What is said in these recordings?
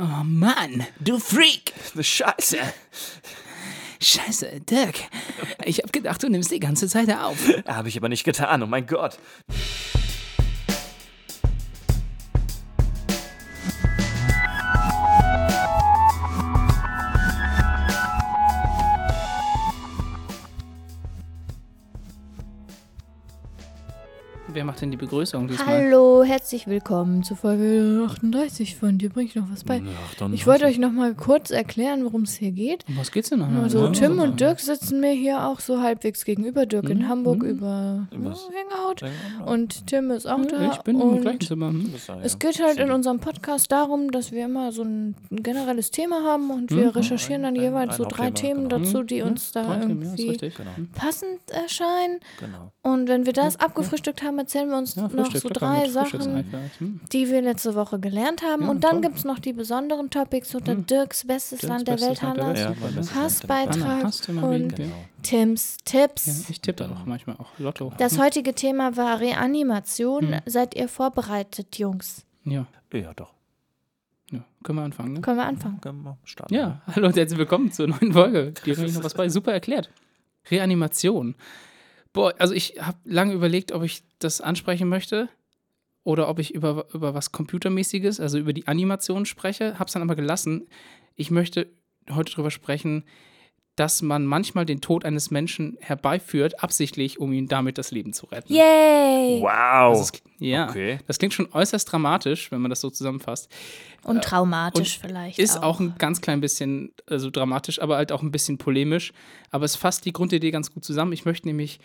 Oh Mann, du Freak! Scheiße. Scheiße, Dirk. Ich hab gedacht, du nimmst die ganze Zeit auf. Habe ich aber nicht getan, oh mein Gott. Macht denn die Begrüßung diesmal? Hallo, herzlich willkommen zu Folge 38 von dir bringe ich noch was bei. Ich wollte euch noch mal kurz erklären, worum es hier geht. Um was geht's denn noch? Also Ja, Tim ja. und Dirk sitzen mir hier auch so halbwegs gegenüber. Dirk in Hamburg über ja? Hangout und Tim ist auch da. Ich bin im gleichen Zimmer. Hm? es geht halt in unserem Podcast darum, dass wir immer so ein, generelles Thema haben und wir recherchieren dann ein- jeweils ein so drei Themen genau. dazu, die uns da ja, irgendwie richtig. Genau, passend erscheinen. genau. Und wenn wir das abgefrühstückt haben, erzählen wir uns Ja, noch so drei Sachen. Hm. die wir letzte Woche gelernt haben. Ja, und dann gibt es noch die besonderen Topics unter Dirks bestes Dirks Land der Welt. Hannas, Ja, Hassbeitrag und? Genau. Tims Ja, Tipps. ich tippe da auch manchmal auch Lotto. Das heutige Thema war Reanimation. Hm. Seid ihr vorbereitet, Jungs? Ja. Ja, doch. ja, können wir anfangen, ne? Können wir anfangen? Können wir starten. Ja, hallo und herzlich willkommen zur neuen Folge. Ich noch was bei. Super erklärt. Reanimation. Boah, also ich habe lange überlegt, ob ich das ansprechen möchte oder ob ich über, über was Computermäßiges, also über die Animation spreche. Habe es dann aber gelassen. Ich möchte heute darüber sprechen, dass man manchmal den Tod eines Menschen herbeiführt, absichtlich, um ihm damit das Leben zu retten. Yay! Wow. Das ist, ja, Okay. das klingt schon äußerst dramatisch, wenn man das so zusammenfasst. Und traumatisch und vielleicht. Ist auch. auch ein ganz klein bisschen also dramatisch, aber halt auch ein bisschen polemisch. Aber es fasst die Grundidee ganz gut zusammen. Ich möchte nämlich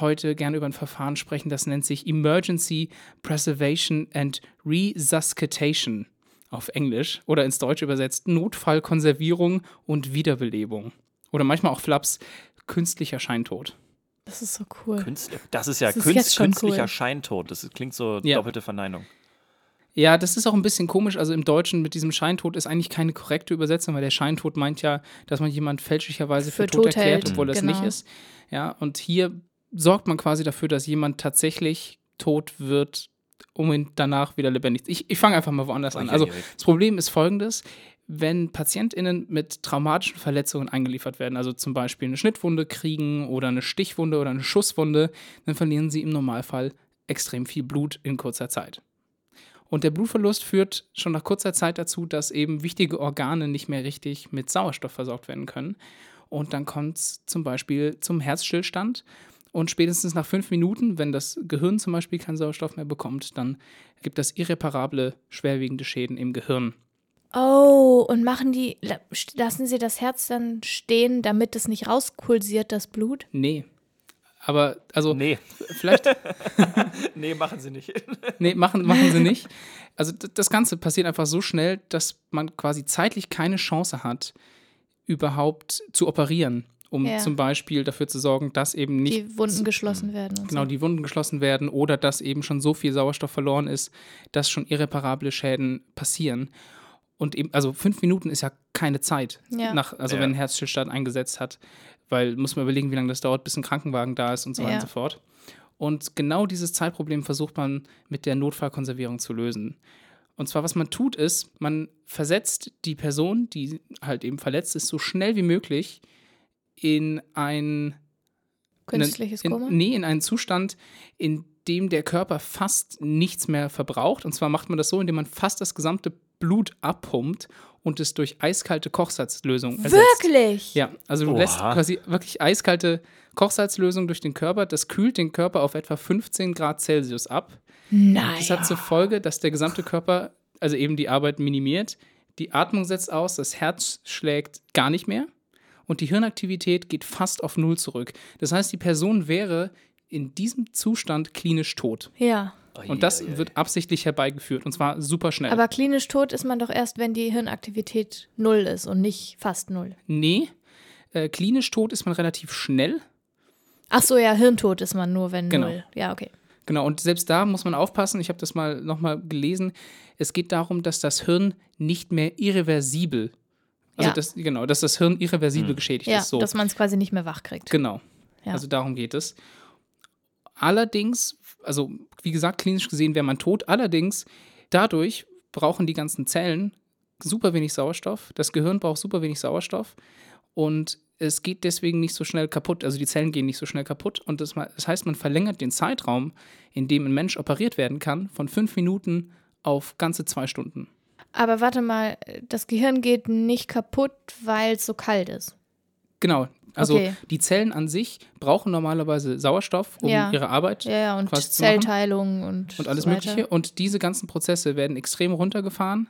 heute gerne über ein Verfahren sprechen, das nennt sich Emergency Preservation and Resuscitation auf Englisch oder ins Deutsche übersetzt Notfallkonservierung und Wiederbelebung. Oder manchmal auch Flaps künstlicher Scheintod. Das ist so cool. Künstler. Das ist ja Das ist Künst, künstlicher cool. Scheintod. Das klingt so Ja. doppelte Verneinung. Ja, das ist auch ein bisschen komisch. Also im Deutschen mit diesem Scheintod ist eigentlich keine korrekte Übersetzung, weil der Scheintod meint ja, dass man jemand fälschlicherweise für, Für tot, tot erklärt, hält, obwohl das genau. nicht ist. Ja, und hier sorgt man quasi dafür, dass jemand tatsächlich tot wird, um ihn danach wieder lebendig. Ich, ich fange einfach mal woanders an. Also das Problem ist folgendes. Wenn PatientInnen mit traumatischen Verletzungen eingeliefert werden, also zum Beispiel eine Schnittwunde kriegen oder eine Stichwunde oder eine Schusswunde, dann verlieren sie im Normalfall extrem viel Blut in kurzer Zeit. Und der Blutverlust führt schon nach kurzer Zeit dazu, dass eben wichtige Organe nicht mehr richtig mit Sauerstoff versorgt werden können. Und dann kommt es zum Beispiel zum Herzstillstand. Und spätestens nach fünf Minuten, wenn das Gehirn zum Beispiel keinen Sauerstoff mehr bekommt, dann gibt das irreparable, schwerwiegende Schäden im Gehirn. Oh, und machen die, la- lassen sie das Herz dann stehen, damit es nicht rauspulsiert, das Blut? Nee. Aber, also, Nee. vielleicht, Nee, machen sie nicht. nee, machen, machen sie nicht. Also, das Ganze passiert einfach so schnell, dass man quasi zeitlich keine Chance hat, überhaupt zu operieren, um Ja. zum Beispiel dafür zu sorgen, dass eben nicht Die Wunden geschlossen werden und genau so. die Wunden geschlossen werden oder dass eben schon so viel Sauerstoff verloren ist, dass schon irreparable Schäden passieren. Und eben, also fünf Minuten ist ja keine Zeit, Ja. nach, also Ja. wenn ein Herzstillstand eingesetzt hat, weil muss man überlegen, wie lange das dauert, bis ein Krankenwagen da ist und so weiter Ja. und so fort. Und genau dieses Zeitproblem versucht man mit der Notfallkonservierung zu lösen. Und zwar, was man tut, ist, man versetzt die Person, die halt eben verletzt ist, so schnell wie möglich in ein Künstliches in, Koma? Nee, in einen Zustand, in dem der Körper fast nichts mehr verbraucht. Und zwar macht man das so, indem man fast das gesamte Blut abpumpt und es durch eiskalte Kochsalzlösung ersetzt. Wirklich? Ja, also du Oha. lässt quasi wirklich eiskalte Kochsalzlösung durch den Körper. Das kühlt den Körper auf etwa 15 Grad Celsius ab. Nein. Das hat zur Folge, dass der gesamte Körper, also eben die Arbeit minimiert, die Atmung setzt aus, das Herz schlägt gar nicht mehr und die Hirnaktivität geht fast auf Null zurück. Das heißt, die Person wäre in diesem Zustand klinisch tot. Ja. Und das wird absichtlich herbeigeführt und zwar super schnell. Aber klinisch tot ist man doch erst, wenn die Hirnaktivität null ist und nicht fast null. nee, äh, klinisch tot ist man relativ schnell. Ach so, ja, Hirntod ist man nur, wenn Genau. null. Ja, okay. Genau, und selbst da muss man aufpassen, ich habe das mal nochmal gelesen, es geht darum, dass das Hirn nicht mehr irreversibel, also Ja. das, genau, dass das Hirn irreversibel geschädigt Ja, ist. So. dass man es quasi nicht mehr wach kriegt. Genau. Ja. Also darum geht es. Allerdings, also wie gesagt, klinisch gesehen wäre man tot. Allerdings, dadurch brauchen die ganzen Zellen super wenig Sauerstoff. Das Gehirn braucht super wenig Sauerstoff. Und es geht deswegen nicht so schnell kaputt. Also die Zellen gehen nicht so schnell kaputt. Und das, das heißt, man verlängert den Zeitraum, in dem ein Mensch operiert werden kann, von fünf Minuten auf ganze zwei Stunden. Aber warte mal, das Gehirn geht nicht kaputt, weil es so kalt ist. Genau. Also Okay. die Zellen an sich brauchen normalerweise Sauerstoff, um Ja. ihre Arbeit Ja, ja, und quasi. Zellteilung und, und alles so. Mögliche. Und diese ganzen Prozesse werden extrem runtergefahren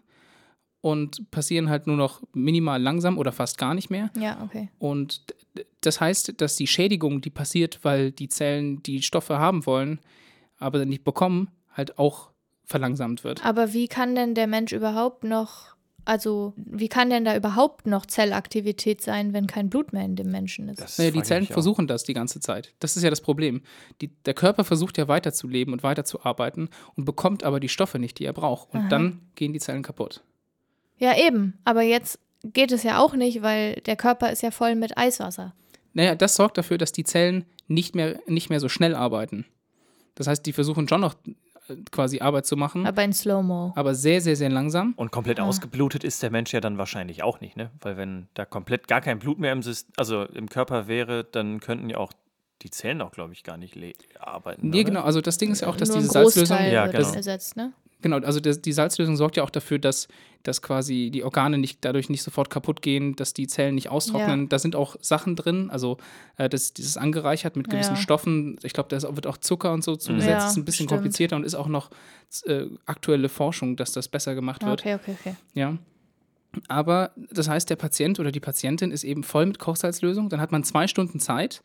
und passieren halt nur noch minimal langsam oder fast gar nicht mehr. Ja, okay. Und das heißt, dass die Schädigung, die passiert, weil die Zellen die Stoffe haben wollen, aber nicht bekommen, halt auch verlangsamt wird. Aber wie kann denn der Mensch überhaupt noch, also wie kann denn da überhaupt noch Zellaktivität sein, wenn kein Blut mehr in dem Menschen ist? Das Naja, die Zellen versuchen das die ganze Zeit. Das ist ja das Problem. Die, der Körper versucht ja weiterzuleben und weiterzuarbeiten und bekommt aber die Stoffe nicht, die er braucht. Und Aha. dann gehen die Zellen kaputt. Ja, eben. Aber jetzt geht es ja auch nicht, weil der Körper ist ja voll mit Eiswasser. Naja, das sorgt dafür, dass die Zellen nicht mehr, nicht mehr so schnell arbeiten. Das heißt, die versuchen schon noch quasi Arbeit zu machen, Aber in Slow-Mo. aber sehr, sehr, sehr langsam. Und komplett Ah. ausgeblutet ist der Mensch ja dann wahrscheinlich auch nicht, ne? Weil wenn da komplett gar kein Blut mehr im, Syst also im Körper wäre, dann könnten ja auch die Zellen auch, glaube ich, gar nicht arbeiten. Nee, oder? genau, also das Ding ist ja auch, dass Nur diese Salzlösung. Ja, genau. ersetzt, ne? Genau, also das, die Salzlösung sorgt ja auch dafür, dass, dass quasi die Organe nicht, dadurch nicht sofort kaputt gehen, dass die Zellen nicht austrocknen. Ja. Da sind auch Sachen drin, also äh, das, dieses angereichert mit gewissen Ja. Stoffen. Ich glaube, da ist- wird auch Zucker und so zugesetzt. Ja, das ist ein bisschen stimmt. komplizierter und ist auch noch äh, aktuelle Forschung, dass das besser gemacht Ah, wird. Okay, okay, okay. Ja. Aber das heißt, der Patient oder die Patientin ist eben voll mit Kochsalzlösung. Dann hat man zwei Stunden Zeit,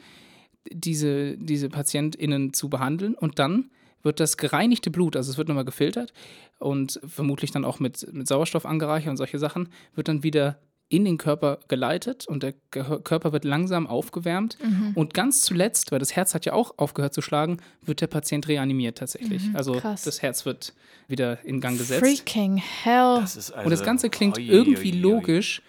diese, diese PatientInnen zu behandeln und dann wird das gereinigte Blut, also es wird nochmal gefiltert und vermutlich dann auch mit, mit Sauerstoff angereichert und solche Sachen, wird dann wieder in den Körper geleitet und der Körper wird langsam aufgewärmt. Mhm. Und ganz zuletzt, weil das Herz hat ja auch aufgehört zu schlagen, wird der Patient reanimiert tatsächlich. also Mhm, krass. das Herz wird wieder in Gang gesetzt. Freaking hell. Das ist also, Und das Ganze klingt irgendwie logisch,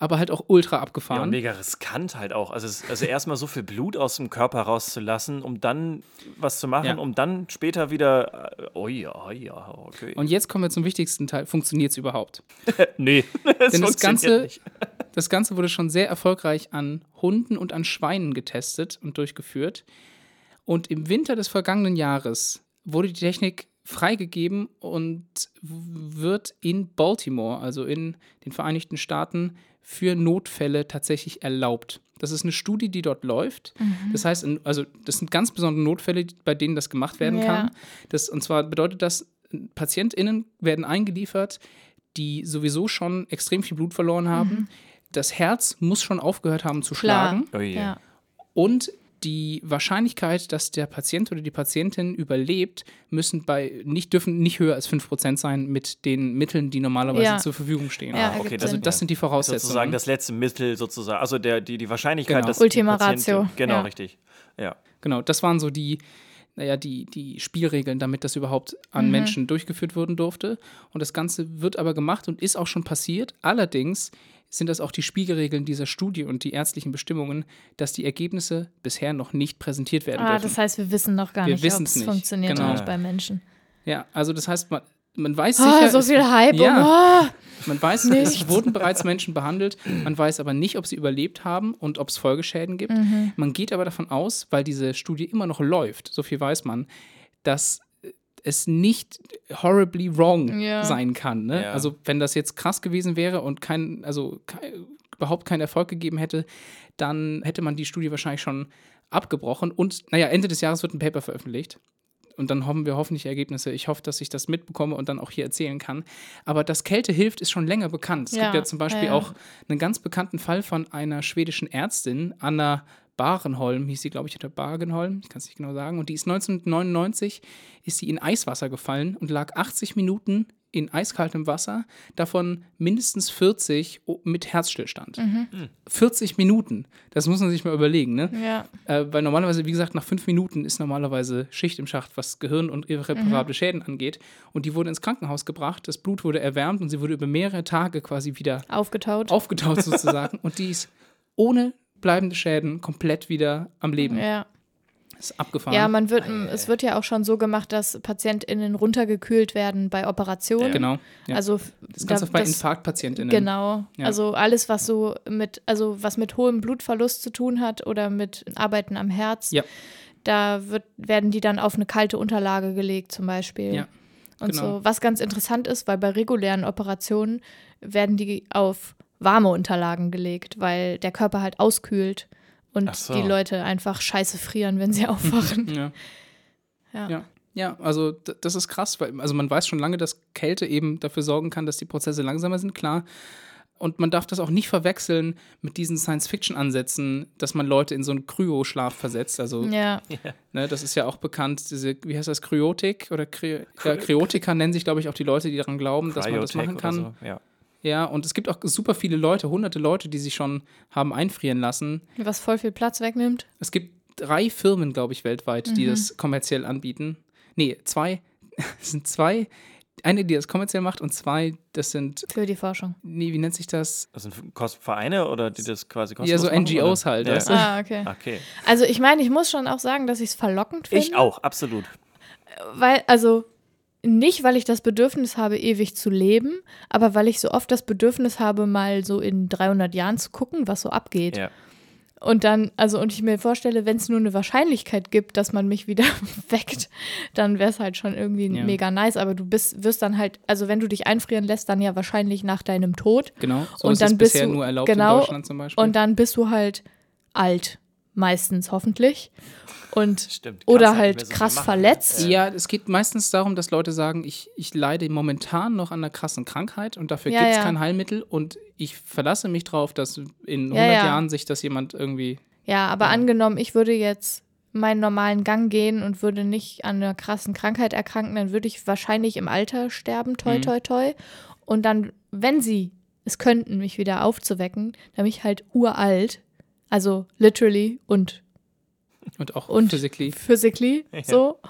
aber halt auch ultra Ja, abgefahren. mega riskant halt auch. Also, es, also erstmal so viel Blut aus dem Körper rauszulassen, um dann was zu machen, Ja. um dann später wieder. Oh ja, oh ja, okay. Und jetzt kommen wir zum wichtigsten Teil. Funktioniert es überhaupt? nee, das Denn das funktioniert Ganze, nicht. das Ganze wurde schon sehr erfolgreich an Hunden und an Schweinen getestet und durchgeführt. Und im Winter des vergangenen Jahres wurde die Technik freigegeben und wird in Baltimore, also in den Vereinigten Staaten, für Notfälle tatsächlich erlaubt. Das ist eine Studie, die dort läuft. Das heißt, also das sind ganz besondere Notfälle, bei denen das gemacht werden Ja. kann. Das, und zwar bedeutet das, PatientInnen werden eingeliefert, die sowieso schon extrem viel Blut verloren haben. Das Herz muss schon aufgehört haben zu Mhm. Klar. schlagen. Oh je. Ja. Und die Wahrscheinlichkeit, dass der Patient oder die Patientin überlebt, müssen bei nicht dürfen nicht höher als 5% sein mit den Mitteln, die normalerweise Ja. zur Verfügung stehen. Ja, Ah, okay, das, Sinn. Das sind die Voraussetzungen. sozusagen das letzte Mittel, sozusagen. Also der, die, die Wahrscheinlichkeit, Genau. dass. Ultima Ratio, Genau, ja. richtig. Ja. Genau, das waren so die, naja, die, die Spielregeln, damit das überhaupt an Mhm. Menschen durchgeführt werden durfte. Und das Ganze wird aber gemacht und ist auch schon passiert. Allerdings sind das auch die Spielregeln dieser Studie und die ärztlichen Bestimmungen, dass die Ergebnisse bisher noch nicht präsentiert werden Ah, dürfen. das heißt, wir wissen noch gar Wir nicht, ob es nicht. funktioniert Genau. nicht bei Menschen. ja, also das heißt, man, man weiß Ah, sicher, so viel Hype. Ja. Oh, Man weiß, es wurden bereits Menschen behandelt, man weiß aber nicht, ob sie überlebt haben und ob es Folgeschäden gibt. Mhm. Man geht aber davon aus, weil diese Studie immer noch läuft, so viel weiß man, dass es nicht horribly wrong Ja. sein kann. Ne? Ja. Also wenn das jetzt krass gewesen wäre und kein, also kei- überhaupt keinen Erfolg gegeben hätte, dann hätte man die Studie wahrscheinlich schon abgebrochen. Und naja, Ende des Jahres wird ein Paper veröffentlicht. Und dann hoffen wir hoffentlich Ergebnisse. Ich hoffe, dass ich das mitbekomme und dann auch hier erzählen kann. Aber dass Kälte hilft, ist schon länger bekannt. Es Ja, gibt ja zum Beispiel auch einen ganz bekannten Fall von einer schwedischen Ärztin, Anna Barenholm, hieß sie, glaube ich, oder Bagenholm, ich kann es nicht genau sagen. Und die ist 1999, ist sie in Eiswasser gefallen und lag 80 Minuten in eiskaltem Wasser, davon mindestens 40 o- mit Herzstillstand. Mhm. 40 Minuten, das muss man sich mal überlegen, ne? ja. Äh, weil normalerweise, wie gesagt, nach fünf Minuten ist normalerweise Schicht im Schacht, was Gehirn und irreparable Schäden angeht. Und die wurde ins Krankenhaus gebracht, das Blut wurde erwärmt und sie wurde über mehrere Tage quasi wieder Aufgetaut. aufgetaut sozusagen. und die ist ohne bleibende Schäden komplett wieder am Leben. Ja. ist abgefahren. Ja, man wird, es wird ja auch schon so gemacht, dass PatientInnen runtergekühlt werden bei Operationen. Ja. Genau. Ja. Also das kannst da- du bei das- InfarktpatientInnen. Genau. Ja. Also alles, was so mit, also was mit hohem Blutverlust zu tun hat oder mit Arbeiten am Herz, Ja. da wird, werden die dann auf eine kalte Unterlage gelegt, zum Beispiel. Ja, Und genau. so, was ganz interessant ist, weil bei regulären Operationen werden die auf warme Unterlagen gelegt, weil der Körper halt auskühlt und so. die Leute einfach scheiße frieren, wenn sie aufwachen. Ja. ja. Ja. Ja, also das ist krass, weil also man weiß schon lange, dass Kälte eben dafür sorgen kann, dass die Prozesse langsamer sind, klar. Und man darf das auch nicht verwechseln mit diesen Science-Fiction-Ansätzen, dass man Leute in so einen Kryoschlaf versetzt. Also, ja. ne, das ist ja auch bekannt, diese, wie heißt das, Kryotik oder Kry Kryotiker nennen sich, glaube ich, auch die Leute, die daran glauben, dass man das machen kann. So. Ja. Ja, und es gibt auch super viele Leute, hunderte Leute, die sich schon haben einfrieren lassen. Was voll viel Platz wegnimmt. Es gibt drei Firmen, glaube ich, weltweit, die Mhm. das kommerziell anbieten. Nee, zwei. Es sind zwei. Eine, die das kommerziell macht und zwei, das sind, Für die Forschung. nee, wie nennt sich das? Das sind Vereine oder die das quasi kostenlos Ja, so machen, NGOs oder? halt, Ja. weißt du? Ah, okay. Okay. Also ich meine, ich muss schon auch sagen, dass ich es verlockend finde. Ich auch, absolut. Weil, also nicht, weil ich das Bedürfnis habe, ewig zu leben, aber weil ich so oft das Bedürfnis habe, mal so in 300 Jahren zu gucken, was so abgeht. Ja. Und dann, also, und ich mir vorstelle, wenn es nur eine Wahrscheinlichkeit gibt, dass man mich wieder weckt, dann wäre es halt schon irgendwie Ja. mega nice. Aber du bist, wirst dann halt, also wenn du dich einfrieren lässt, dann ja wahrscheinlich nach deinem Tod. Genau. So Und ist dann es bist bisher du- nur erlaubt genau, in Deutschland zum Beispiel. Und dann bist du halt alt, meistens hoffentlich. Und Stimmt. Oder halt so krass verletzt. ja, es geht meistens darum, dass Leute sagen, ich, ich leide momentan noch an einer krassen Krankheit und dafür Ja, gibt es ja. kein Heilmittel und ich verlasse mich drauf, dass in 100 Ja, ja. Jahren sich das jemand irgendwie Ja, aber Ja. angenommen, ich würde jetzt meinen normalen Gang gehen und würde nicht an einer krassen Krankheit erkranken, dann würde ich wahrscheinlich im Alter sterben, toi, Mhm. toi, toi. Und dann, wenn sie es könnten, mich wieder aufzuwecken, dann bin ich halt uralt. Also literally und und auch Und- physically. physically Ja. so.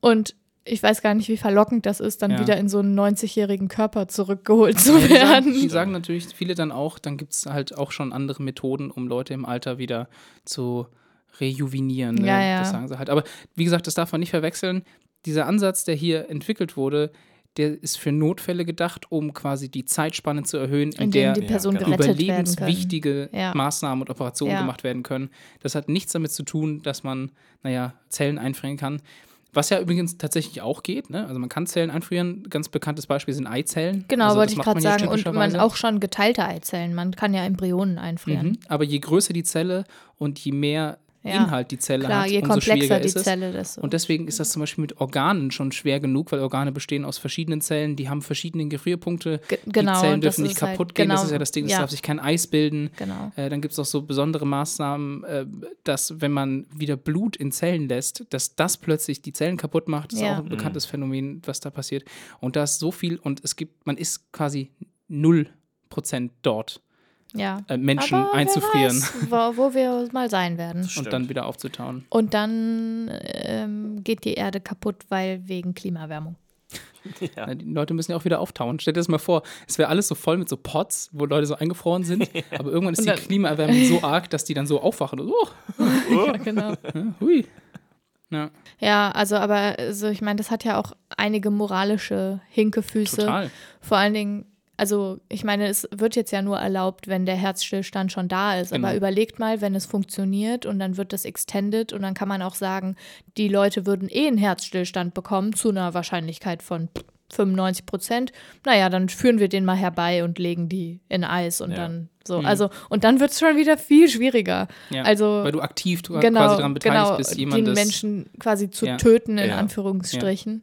Und ich weiß gar nicht, wie verlockend das ist, dann Ja. wieder in so einen 90-jährigen Körper zurückgeholt zu Ja, die, sagen, werden. die sagen natürlich viele dann auch, dann gibt es halt auch schon andere Methoden, um Leute im Alter wieder zu rejuvinieren. Ne? Ja, ja. Das sagen sie halt. Aber wie gesagt, das darf man nicht verwechseln. Dieser Ansatz, der hier entwickelt wurde, der ist für Notfälle gedacht, um quasi die Zeitspanne zu erhöhen, in, in der genau. überlebenswichtige Ja. Maßnahmen und Operationen Ja. gemacht werden können. Das hat nichts damit zu tun, dass man, naja, Zellen einfrieren kann. Was ja übrigens tatsächlich auch geht, ne? Also man kann Zellen einfrieren. Ganz bekanntes Beispiel sind Eizellen. Genau, also wollte ich gerade sagen. Und man auch schon geteilte Eizellen. Man kann ja Embryonen einfrieren. Mhm. Aber je größer die Zelle und je mehr Inhalt die Zelle Klar, hat, je umso komplexer schwieriger die ist es. Zelle, desto. Und deswegen ist das zum Beispiel mit Organen schon schwer genug, weil Organe bestehen aus verschiedenen Zellen, die haben verschiedene Gefrierpunkte. Ge- genau, die Zellen das dürfen nicht ist halt- kaputt gehen, das genau, ist ja das Ding, es ja. darf sich kein Eis bilden. genau. Äh, dann gibt es auch so besondere Maßnahmen, äh, dass wenn man wieder Blut in Zellen lässt, dass das plötzlich die Zellen kaputt macht. Das ist Ja. auch ein bekanntes Phänomen, was da passiert. Und da ist so viel und es gibt, man ist quasi 0% dort, Ja. äh, Menschen Aber wer einzufrieren weiß, wo, wo wir mal sein werden. Und dann wieder aufzutauen. Und dann ähm, geht die Erde kaputt, weil wegen Klimaerwärmung. Ja. Na, Die Leute müssen ja auch wieder auftauen. Stell dir das mal vor, es wäre alles so voll mit so Pots, wo Leute so eingefroren sind, aber irgendwann ist die Klimaerwärmung so arg, dass die dann so aufwachen. Und, oh, ja, genau. ja, hui. Ja, Ja, also, aber also ich meine, das hat ja auch einige moralische Hinkefüße. total. Vor allen Dingen, also ich meine, es wird jetzt ja nur erlaubt, wenn der Herzstillstand schon da ist. Genau. Aber überlegt mal, wenn es funktioniert und dann wird das extended und dann kann man auch sagen, die Leute würden eh einen Herzstillstand bekommen zu einer Wahrscheinlichkeit von 95 Prozent. Naja, dann führen wir den mal herbei und legen die in Eis und Ja. dann so. Mhm. Also, und dann wird es schon wieder viel schwieriger. Ja, Also weil du aktiv du genau, quasi daran beteiligt genau, bist, den jemandes. Menschen quasi zu Ja. töten, in. Anführungsstrichen.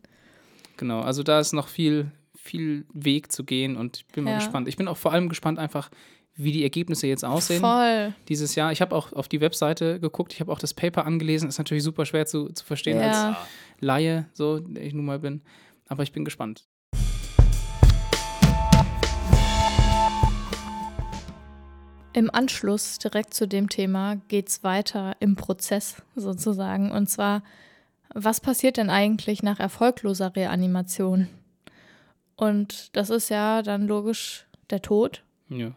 Genau, also da ist noch viel, viel Weg zu gehen und ich bin mal Ja. gespannt. Ich bin auch vor allem gespannt einfach, wie die Ergebnisse jetzt aussehen Voll. dieses Jahr. Ich habe auch auf die Webseite geguckt, ich habe auch das Paper angelesen. Ist natürlich super schwer zu, zu verstehen als Ja. Laie, so der ich nun mal bin. Aber ich bin gespannt. Im Anschluss direkt zu dem Thema geht es weiter im Prozess sozusagen. Und zwar, was passiert denn eigentlich nach erfolgloser Reanimation? Und das ist ja dann logisch der Tod. Ja.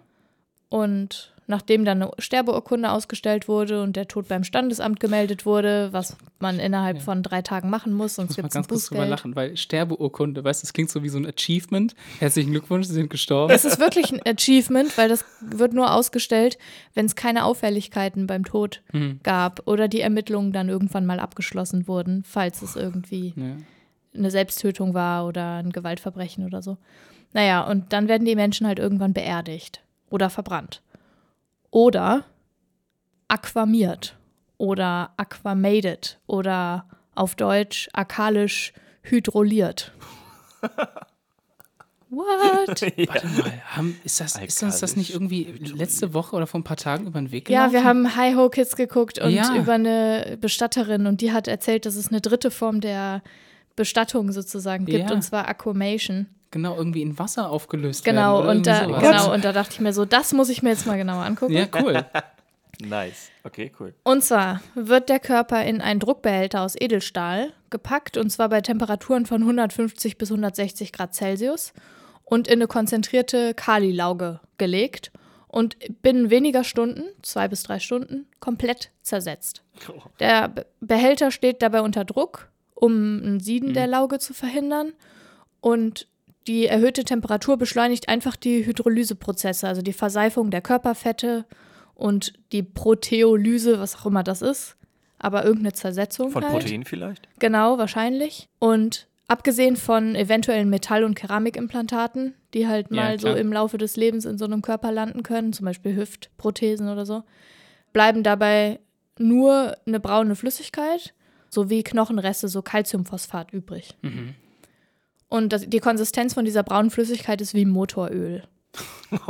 Und nachdem dann eine Sterbeurkunde ausgestellt wurde und der Tod beim Standesamt gemeldet wurde, was man innerhalb Ja. von drei Tagen machen muss, sonst gibt es ein ganz kurz drüber lachen, weil Sterbeurkunde, weißt du, das klingt so wie so ein Achievement. Herzlichen Glückwunsch, Sie sind gestorben. Es ist wirklich ein Achievement, weil das wird nur ausgestellt, wenn es keine Auffälligkeiten beim Tod Hm. gab oder die Ermittlungen dann irgendwann mal abgeschlossen wurden, falls es irgendwie Ja. Eine Selbsttötung war oder ein Gewaltverbrechen oder so. Naja, und dann werden die Menschen halt irgendwann beerdigt oder verbrannt. Oder aquamiert oder aquamated oder auf Deutsch akalisch hydroliert. What? Warte mal, haben, ist, das, ist uns das nicht irgendwie letzte Woche oder vor ein paar Tagen über den Weg Ja, gelaufen? wir haben Hi Ho Kids geguckt und Ja. über eine Bestatterin und die hat erzählt, dass es eine dritte Form der Bestattung sozusagen gibt Ja. und zwar Aquamation. Genau, irgendwie in Wasser aufgelöst Genau, werden. oder und da, sowas. genau, und da dachte ich mir so, das muss ich mir jetzt mal genauer angucken. Ja, cool. Nice. Okay, cool. Und zwar wird der Körper in einen Druckbehälter aus Edelstahl gepackt und zwar bei Temperaturen von 150 bis 160 Grad Celsius und in eine konzentrierte Kalilauge gelegt und binnen weniger Stunden, zwei bis drei Stunden, komplett zersetzt. Der Be- Behälter steht dabei unter Druck, um ein Sieden der Lauge zu verhindern und die erhöhte Temperatur beschleunigt einfach die Hydrolyseprozesse, also die Verseifung der Körperfette und die Proteolyse, was auch immer das ist. Aber irgendeine Zersetzung Von halt. Protein vielleicht? Genau, wahrscheinlich. Und abgesehen von eventuellen Metall- und Keramikimplantaten, die halt Ja, mal so klar. im Laufe des Lebens in so einem Körper landen können, zum Beispiel Hüftprothesen oder so, bleiben dabei nur eine braune Flüssigkeit sowie Knochenreste, so Calciumphosphat übrig. Mhm. Und das, die Konsistenz von dieser braunen Flüssigkeit ist wie Motoröl.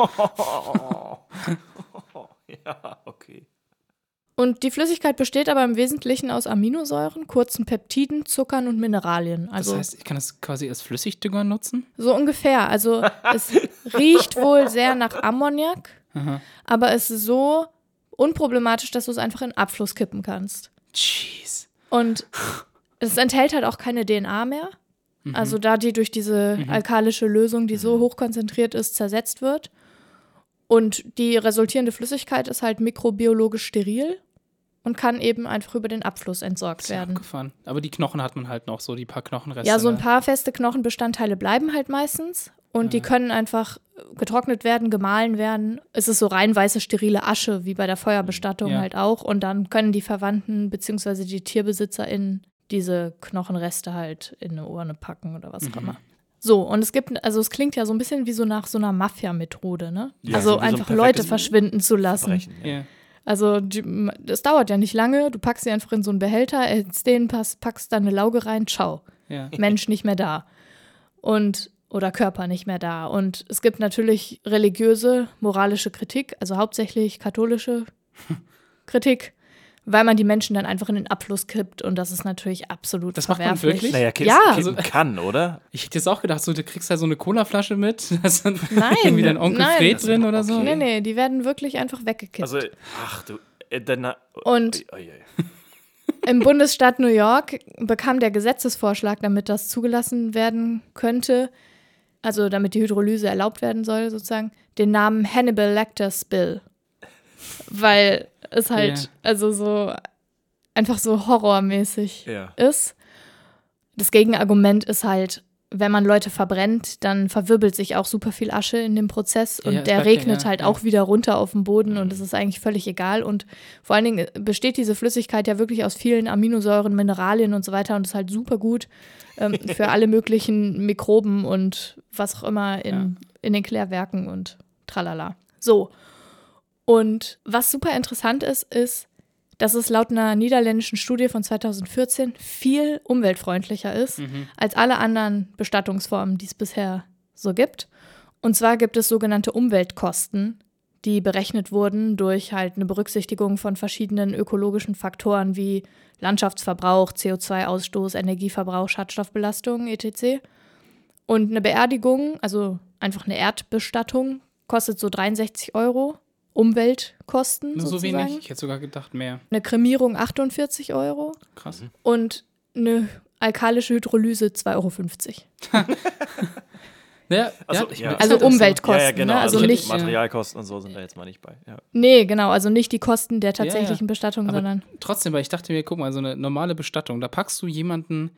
ja, okay. Und die Flüssigkeit besteht aber im Wesentlichen aus Aminosäuren, kurzen Peptiden, Zuckern und Mineralien. Also das heißt, ich kann das quasi als Flüssigdünger nutzen? so ungefähr. Also es riecht wohl sehr nach Ammoniak, Aha. aber es ist so unproblematisch, dass du es einfach in Abfluss kippen kannst. Jeez. Und es enthält halt auch keine DNA mehr. Also da die durch diese alkalische Lösung, die so hochkonzentriert ist, zersetzt wird. Und die resultierende Flüssigkeit ist halt mikrobiologisch steril und kann eben einfach über den Abfluss entsorgt werden. abgefahren. Aber die Knochen hat man halt noch, so die paar Knochenreste. Ja, so ein paar feste Knochenbestandteile bleiben halt meistens und die können einfach getrocknet werden, gemahlen werden. Es ist so rein weiße, sterile Asche, wie bei der Feuerbestattung Ja. halt auch. Und dann können die Verwandten bzw. die TierbesitzerInnen diese Knochenreste halt in eine Urne packen oder was auch Mhm. immer. So, und es gibt, also es klingt ja so ein bisschen wie so nach so einer Mafia-Methode, ne? Ja, also so wie so ein einfach Leute verschwinden zu lassen. Ja. Also das dauert ja nicht lange, du packst sie einfach in so einen Behälter, erhältst den, pass- packst da eine Lauge rein, ciao. Ja. Mensch nicht mehr da. Und oder Körper nicht mehr da. Und es gibt natürlich religiöse, moralische Kritik, also hauptsächlich katholische Kritik, weil man die Menschen dann einfach in den Abfluss kippt und das ist natürlich absolut Das macht man wirklich? Naja, Ja. kippen kann, oder? Ich hätte jetzt auch gedacht, so, du kriegst da so eine Colaflasche mit, da ist dann Nein, irgendwie dein Onkel nein. Fred drin oder so. Nee, nee, die werden wirklich einfach weggekippt. Also, ach du, äh, dann. Und- Ui, ui, ui. Im Bundesstaat New York bekam der Gesetzesvorschlag, damit das zugelassen werden könnte, also damit die Hydrolyse erlaubt werden soll, sozusagen, den Namen Hannibal Lecter's Bill. Weil es halt, Ja. also so, einfach so horrormäßig Ja. ist. Das Gegenargument ist halt, wenn man Leute verbrennt, dann verwirbelt sich auch super viel Asche in dem Prozess und Ja, der regnet ja, halt ja. auch wieder runter auf den Boden und es ist eigentlich völlig egal. Und vor allen Dingen besteht diese Flüssigkeit ja wirklich aus vielen Aminosäuren, Mineralien und so weiter und ist halt super gut ähm, für alle möglichen Mikroben und was auch immer in, in den Klärwerken und tralala. So. Und was super interessant ist, ist, dass es laut einer niederländischen Studie von 2014 viel umweltfreundlicher ist Mhm. als alle anderen Bestattungsformen, die es bisher so gibt. Und zwar gibt es sogenannte Umweltkosten, die berechnet wurden durch halt eine Berücksichtigung von verschiedenen ökologischen Faktoren wie Landschaftsverbrauch, CO2-Ausstoß, Energieverbrauch, Schadstoffbelastung, etc. Und eine Beerdigung, also einfach eine Erdbestattung, kostet so 63 Euro. Umweltkosten Nur so sozusagen. wenig? Ich hätte sogar gedacht mehr. Eine Kremierung 48 Euro Krass. und eine alkalische Hydrolyse 2,50 Euro. Ja, Also, ja, Also. Umweltkosten, ja, ja, genau. ne? Also, Also nicht- Materialkosten und so sind da jetzt mal nicht bei. Ja. Nee, genau, also nicht die Kosten der Ja, ja. tatsächlichen Bestattung, Aber sondern. trotzdem, weil ich dachte mir, guck mal, so eine normale Bestattung, da packst du jemanden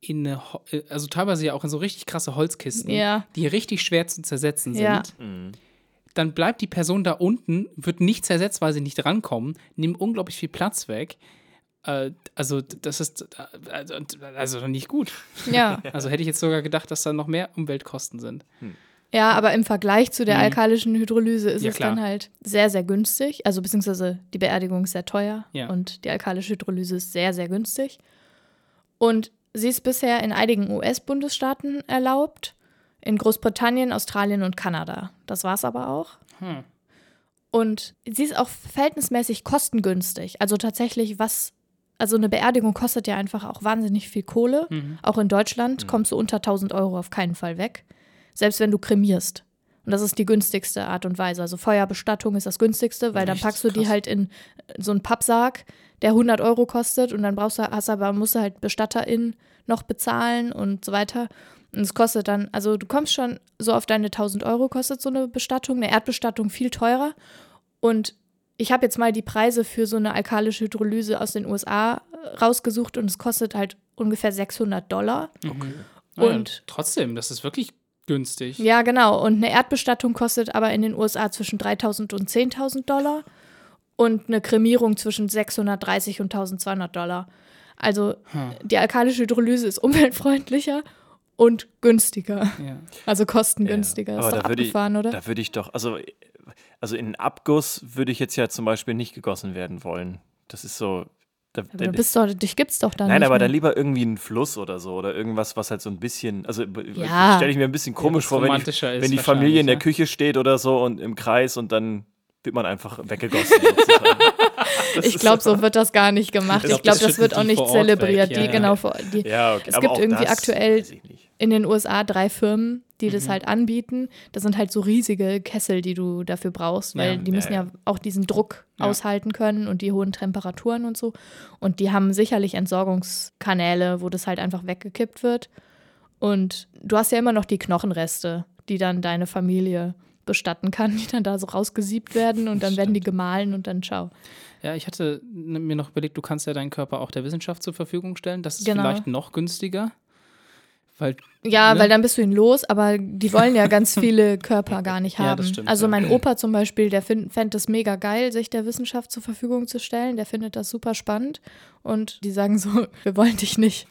in eine, äh, also teilweise ja auch in so richtig krasse Holzkisten, Ja. die richtig schwer zu zersetzen sind. Ja. Mhm. Dann bleibt die Person da unten, wird nicht zersetzt, weil sie nicht rankommen, nimmt unglaublich viel Platz weg. Äh, also, das ist äh, also, also nicht gut. Ja. Also hätte ich jetzt sogar gedacht, dass da noch mehr Umweltkosten sind. Ja, aber im Vergleich zu der Mhm. alkalischen Hydrolyse ist Ja, es klar. dann halt sehr, sehr günstig. Also beziehungsweise die Beerdigung ist sehr teuer Ja. und die alkalische Hydrolyse ist sehr, sehr günstig. Und sie ist bisher in einigen US-Bundesstaaten erlaubt, in Großbritannien, Australien und Kanada. Das war's aber auch. Hm. Und sie ist auch verhältnismäßig kostengünstig. Also tatsächlich, was, also eine Beerdigung kostet ja einfach auch wahnsinnig viel Kohle. Mhm. Auch in Deutschland kommst du unter 1000 Euro auf keinen Fall weg. Selbst wenn du kremierst. Und das ist die günstigste Art und Weise. Also Feuerbestattung ist das günstigste, weil dann Echt? packst du die Krass. halt in so einen Pappsarg, der 100 Euro kostet und dann brauchst du, hast aber, musst du halt BestatterInnen noch bezahlen und so weiter. Und es kostet dann, also du kommst schon so auf deine 1000 Euro kostet so eine Bestattung, eine Erdbestattung viel teurer. Und ich habe jetzt mal die Preise für so eine alkalische Hydrolyse aus den USA rausgesucht und es kostet halt ungefähr 600 Dollar. Mhm. Und- ja, trotzdem, das ist wirklich günstig. Ja, genau. Und eine Erdbestattung kostet aber in den USA zwischen 3000 und 10.000 Dollar und eine Kremierung zwischen 630 und 1200 Dollar. Also Hm. die alkalische Hydrolyse ist umweltfreundlicher und günstiger. Ja. Also kostengünstiger. Ja, Ist aber doch da würde ich- abgefahren, oder? Da würde ich doch, also, also in einen Abguss würde ich jetzt ja zum Beispiel nicht gegossen werden wollen. Das ist so. Da, aber da, du bist doch, dich gibt's doch dann nein, nicht aber mehr. dann lieber irgendwie ein Fluss oder so oder irgendwas, was halt so ein bisschen, also Ja. stelle ich mir ein bisschen komisch vor, wenn die, wenn die Familie in der wahrscheinlich, Küche steht oder so und im Kreis und dann wird man einfach weggegossen. Ich glaube, so wird das gar nicht gemacht. Ich Ich glaub, glaube, das das wird auch nicht zelebriert. weg, ja, die, ja. genau, vor, die, Ja, okay. Es aber gibt irgendwie das aktuell- weiß ich nicht. In den USA drei Firmen, die Mhm. das halt anbieten. Das sind halt so riesige Kessel, die du dafür brauchst, weil Ja. die müssen Ja, ja, auch diesen Druck Ja. aushalten können und die hohen Temperaturen und so. Und die haben sicherlich Entsorgungskanäle, wo das halt einfach weggekippt wird. Und du hast ja immer noch die Knochenreste, die dann deine Familie bestatten kann, die dann da so rausgesiebt werden und dann werden die gemahlen und dann ciao. Ja, ich hatte mir noch überlegt, du kannst ja deinen Körper auch der Wissenschaft zur Verfügung stellen. Das ist Genau. vielleicht noch günstiger. Weil, Ja, Ne? weil dann bist du ihn los, aber die wollen ja ganz viele Körper gar nicht Ja, haben. das stimmt, also ja. mein Opa zum Beispiel, der fände es mega geil, sich der Wissenschaft zur Verfügung zu stellen. Der findet das super spannend. Und die sagen so, wir wollen dich nicht.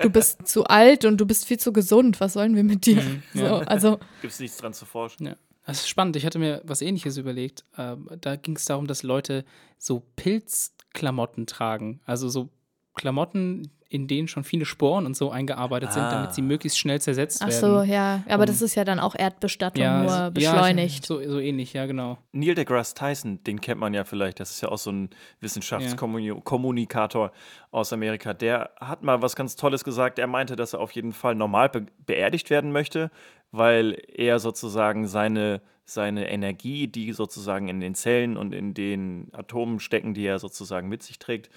Du bist zu alt und du bist viel zu gesund. Was sollen wir mit dir? Mhm, So, ja. also, Gibt es nichts dran zu forschen. ja. Das ist spannend. Ich hatte mir was ähnliches überlegt. Ähm, da ging es darum, dass Leute so Pilzklamotten tragen. Also so Klamotten, in denen schon viele Sporen und so eingearbeitet sind, Ah. damit sie möglichst schnell zersetzt ach werden. so, ja. Aber Um- das ist ja dann auch Erdbestattung, Ja, nur ja, beschleunigt. so, so ähnlich, ja, genau. Neil deGrasse Tyson, den kennt man ja vielleicht, das ist ja auch so ein Wissenschaftskommunikator aus Amerika. Der hat mal was ganz Tolles gesagt. Er meinte, dass er auf jeden Fall normal be beerdigt werden möchte, weil er sozusagen seine, seine Energie, die sozusagen in den Zellen und in den Atomen stecken, die er sozusagen mit sich trägt,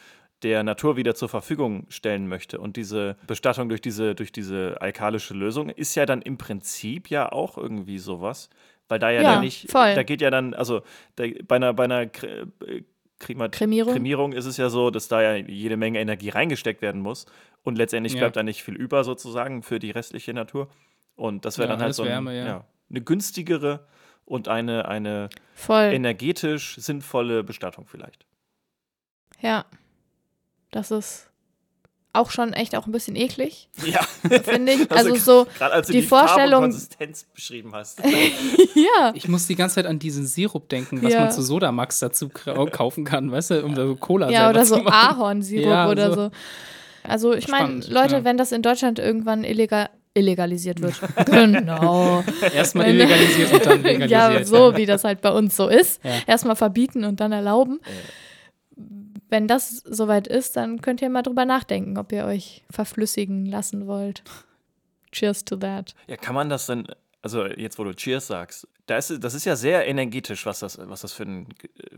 der Natur wieder zur Verfügung stellen möchte. Und diese Bestattung durch diese, durch diese alkalische Lösung ist ja dann im Prinzip ja auch irgendwie sowas. Weil da ja, Ja, dann nicht, voll. da geht ja dann, also da, bei einer, bei einer äh, Kremierung? Kremierung ist es ja so, dass da ja jede Menge Energie reingesteckt werden muss. Und letztendlich Ja. bleibt da nicht viel über sozusagen für die restliche Natur. Und das wäre Ja, dann halt so ein, Wärme, ja. eine günstigere und eine, eine Voll. energetisch sinnvolle Bestattung vielleicht. Ja. Das ist auch schon echt auch ein bisschen eklig, Ja, finde ich. Also Also so, gerade als du die die, Vorstellung- Konsistenz beschrieben hast. ja. Ich muss die ganze Zeit an diesen Sirup denken, was Ja. man zu Sodamax dazu kaufen kann, weißt du, um so Cola Ja, selber oder so. Ahornsirup Ja, oder so. so. Also ich meine, Leute, ja. wenn das in Deutschland irgendwann illegal illegalisiert wird. genau. Erstmal illegalisiert und dann legalisiert. ja, so wie das halt bei uns so ist. Ja. Erstmal verbieten und dann erlauben. Wenn das soweit ist, dann könnt ihr mal drüber nachdenken, ob ihr euch verflüssigen lassen wollt. Cheers to that. Ja, kann man das denn, also jetzt wo du Cheers sagst, da ist, das ist ja sehr energetisch, was das, was das für, ein,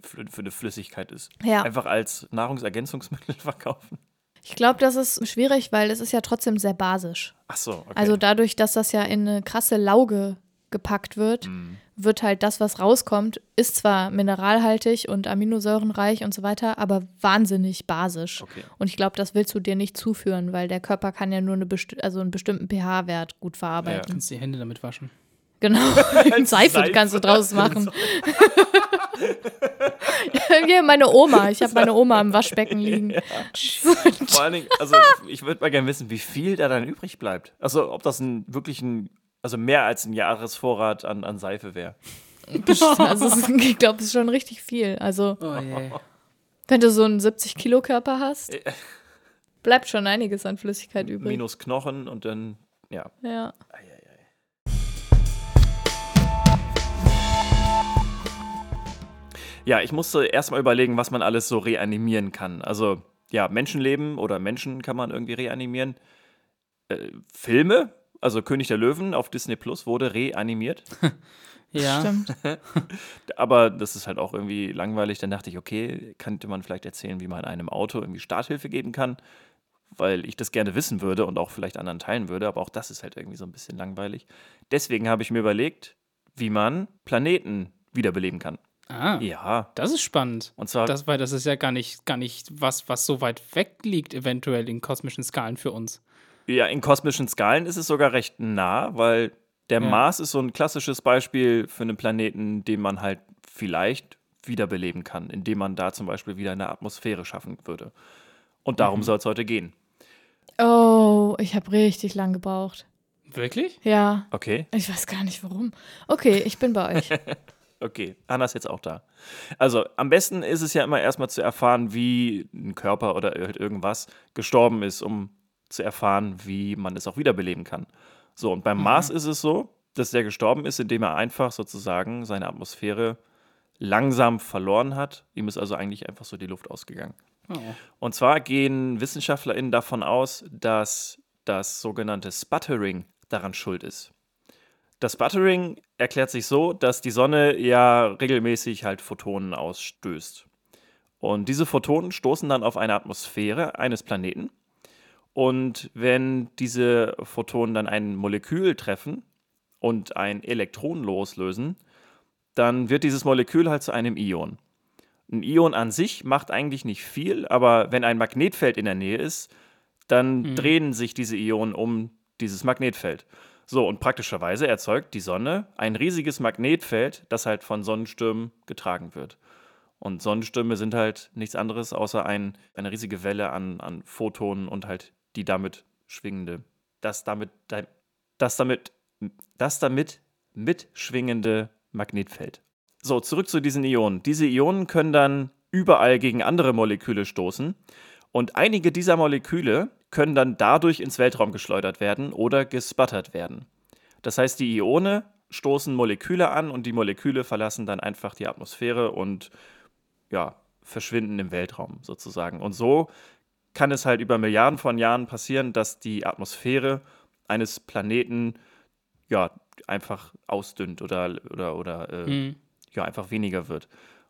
für, eine Flüssigkeit ist. Ja. Einfach als Nahrungsergänzungsmittel verkaufen. Ich glaube, das ist schwierig, weil es ist ja trotzdem sehr basisch. Ach so, okay. Also dadurch, dass das ja in eine krasse Lauge gepackt wird, Mhm. Wird halt das, was rauskommt, ist zwar mineralhaltig und aminosäurenreich und so weiter, aber wahnsinnig basisch. Okay. Und ich glaube, das willst du dir nicht zuführen, weil der Körper kann ja nur eine also einen bestimmten pH-Wert gut verarbeiten. Kannst die Hände damit waschen. Genau. Seife, kannst du draus machen. Hier meine Oma. Ich habe meine Oma im Waschbecken liegen. Vor allen Dingen, also ich würde mal gerne wissen, wie viel da dann übrig bleibt. Also ob das ein wirklich ein, also mehr als ein Jahresvorrat an, an Seife wäre. Also es ich glaube, es ist schon richtig viel. Also Oh wenn du so einen 70-Kilo-Körper hast, bleibt schon einiges an Flüssigkeit übrig. Minus Knochen und dann, ja. Ja. Ja, ich musste erstmal überlegen, was man alles so reanimieren kann. Also, ja, Menschenleben oder Menschen kann man irgendwie reanimieren. Äh, Filme, also König der Löwen auf Disney Plus wurde reanimiert. Ja. Stimmt. Aber das ist halt auch irgendwie langweilig. Dann dachte ich, okay, könnte man vielleicht erzählen, wie man einem Auto irgendwie Starthilfe geben kann, weil ich das gerne wissen würde und auch vielleicht anderen teilen würde. Aber auch das ist halt irgendwie so ein bisschen langweilig. Deswegen habe ich mir überlegt, wie man Planeten wiederbeleben kann. Ah, Ja, das ist spannend. und zwar Das, weil das ist ja gar nicht, gar nicht was, was so weit weg liegt, eventuell in kosmischen Skalen für uns. Ja, in kosmischen Skalen ist es sogar recht nah, weil der Ja. Mars ist so ein klassisches Beispiel für einen Planeten, den man halt vielleicht wiederbeleben kann, indem man da zum Beispiel wieder eine Atmosphäre schaffen würde. Und darum Mhm. soll es heute gehen. Oh, ich habe richtig lang gebraucht. Wirklich? Ja, Okay, ich weiß gar nicht warum. Okay, ich bin bei euch. okay. Anna ist jetzt auch da. Also, am besten ist es ja immer erstmal zu erfahren, wie ein Körper oder halt irgendwas gestorben ist, um zu erfahren, wie man es auch wiederbeleben kann. So, und beim Mars ist es so, dass der gestorben ist, indem er einfach sozusagen seine Atmosphäre langsam verloren hat. Ihm ist also eigentlich einfach so die Luft ausgegangen. Oh. Und zwar gehen WissenschaftlerInnen davon aus, dass das sogenannte Sputtering daran schuld ist. Das Sputtering erklärt sich so, dass die Sonne ja regelmäßig halt Photonen ausstößt. Und diese Photonen stoßen dann auf eine Atmosphäre eines Planeten. Und wenn diese Photonen dann ein Molekül treffen und ein Elektron loslösen, dann wird dieses Molekül halt zu einem Ion. Ein Ion an sich macht eigentlich nicht viel, aber wenn ein Magnetfeld in der Nähe ist, dann drehen sich diese Ionen um dieses Magnetfeld. So, und praktischerweise erzeugt die Sonne ein riesiges Magnetfeld, das halt von Sonnenstürmen getragen wird. Und Sonnenstürme sind halt nichts anderes außer ein, eine riesige Welle an, an Photonen und halt die damit schwingende, das damit, das damit, das damit mitschwingende Magnetfeld. So, zurück zu diesen Ionen. Diese Ionen können dann überall gegen andere Moleküle stoßen und einige dieser Moleküle können dann dadurch ins Weltraum geschleudert werden oder gesputtert werden. Das heißt, die Ione stoßen Moleküle an und die Moleküle verlassen dann einfach die Atmosphäre und ja, verschwinden im Weltraum sozusagen. Und so kann es halt über Milliarden von Jahren passieren, dass die Atmosphäre eines Planeten ja einfach ausdünnt oder, oder, oder äh, Mhm. ja, einfach weniger wird.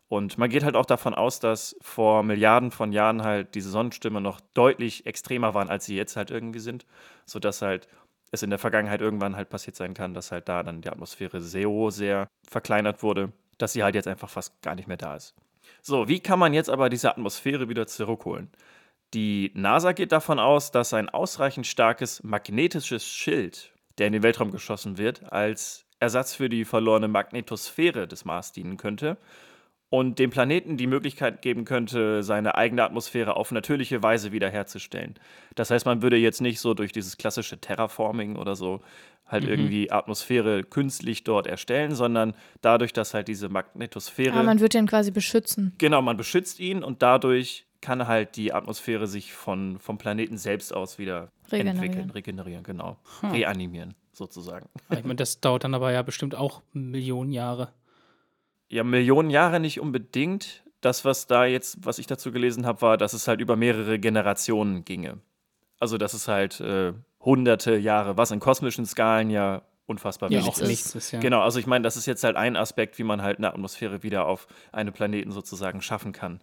Und man geht halt auch davon aus, dass vor Milliarden von Jahren halt diese Sonnenstürme noch deutlich extremer waren, als sie jetzt halt irgendwie sind, sodass halt es in der Vergangenheit irgendwann halt passiert sein kann, dass halt da dann die Atmosphäre so sehr verkleinert wurde, dass sie halt jetzt einfach fast gar nicht mehr da ist. So, wie kann man jetzt aber diese Atmosphäre wieder zurückholen? Die NASA geht davon aus, dass ein ausreichend starkes magnetisches Schild, der in den Weltraum geschossen wird, als Ersatz für die verlorene Magnetosphäre des Mars dienen könnte und dem Planeten die Möglichkeit geben könnte, seine eigene Atmosphäre auf natürliche Weise wiederherzustellen. Das heißt, man würde jetzt nicht so durch dieses klassische Terraforming oder so halt irgendwie Atmosphäre künstlich dort erstellen, sondern dadurch, dass halt diese Magnetosphäre Aber Ah, man wird den quasi beschützen. Genau, man beschützt ihn und dadurch kann halt die Atmosphäre sich von, vom Planeten selbst aus wieder Regenerieren. entwickeln, regenerieren, genau. Reanimieren, sozusagen. Ich meine, das dauert dann aber ja bestimmt auch Millionen Jahre. Ja, Millionen Jahre nicht unbedingt. Das, was da jetzt, was ich dazu gelesen habe, war, dass es halt über mehrere Generationen ginge. Also, dass es halt äh, hunderte Jahre, was in kosmischen Skalen ja unfassbar Ja, wenig auch ist. nichts ist ja. Genau, also ich meine, das ist jetzt halt ein Aspekt, wie man halt eine Atmosphäre wieder auf einem Planeten sozusagen schaffen kann.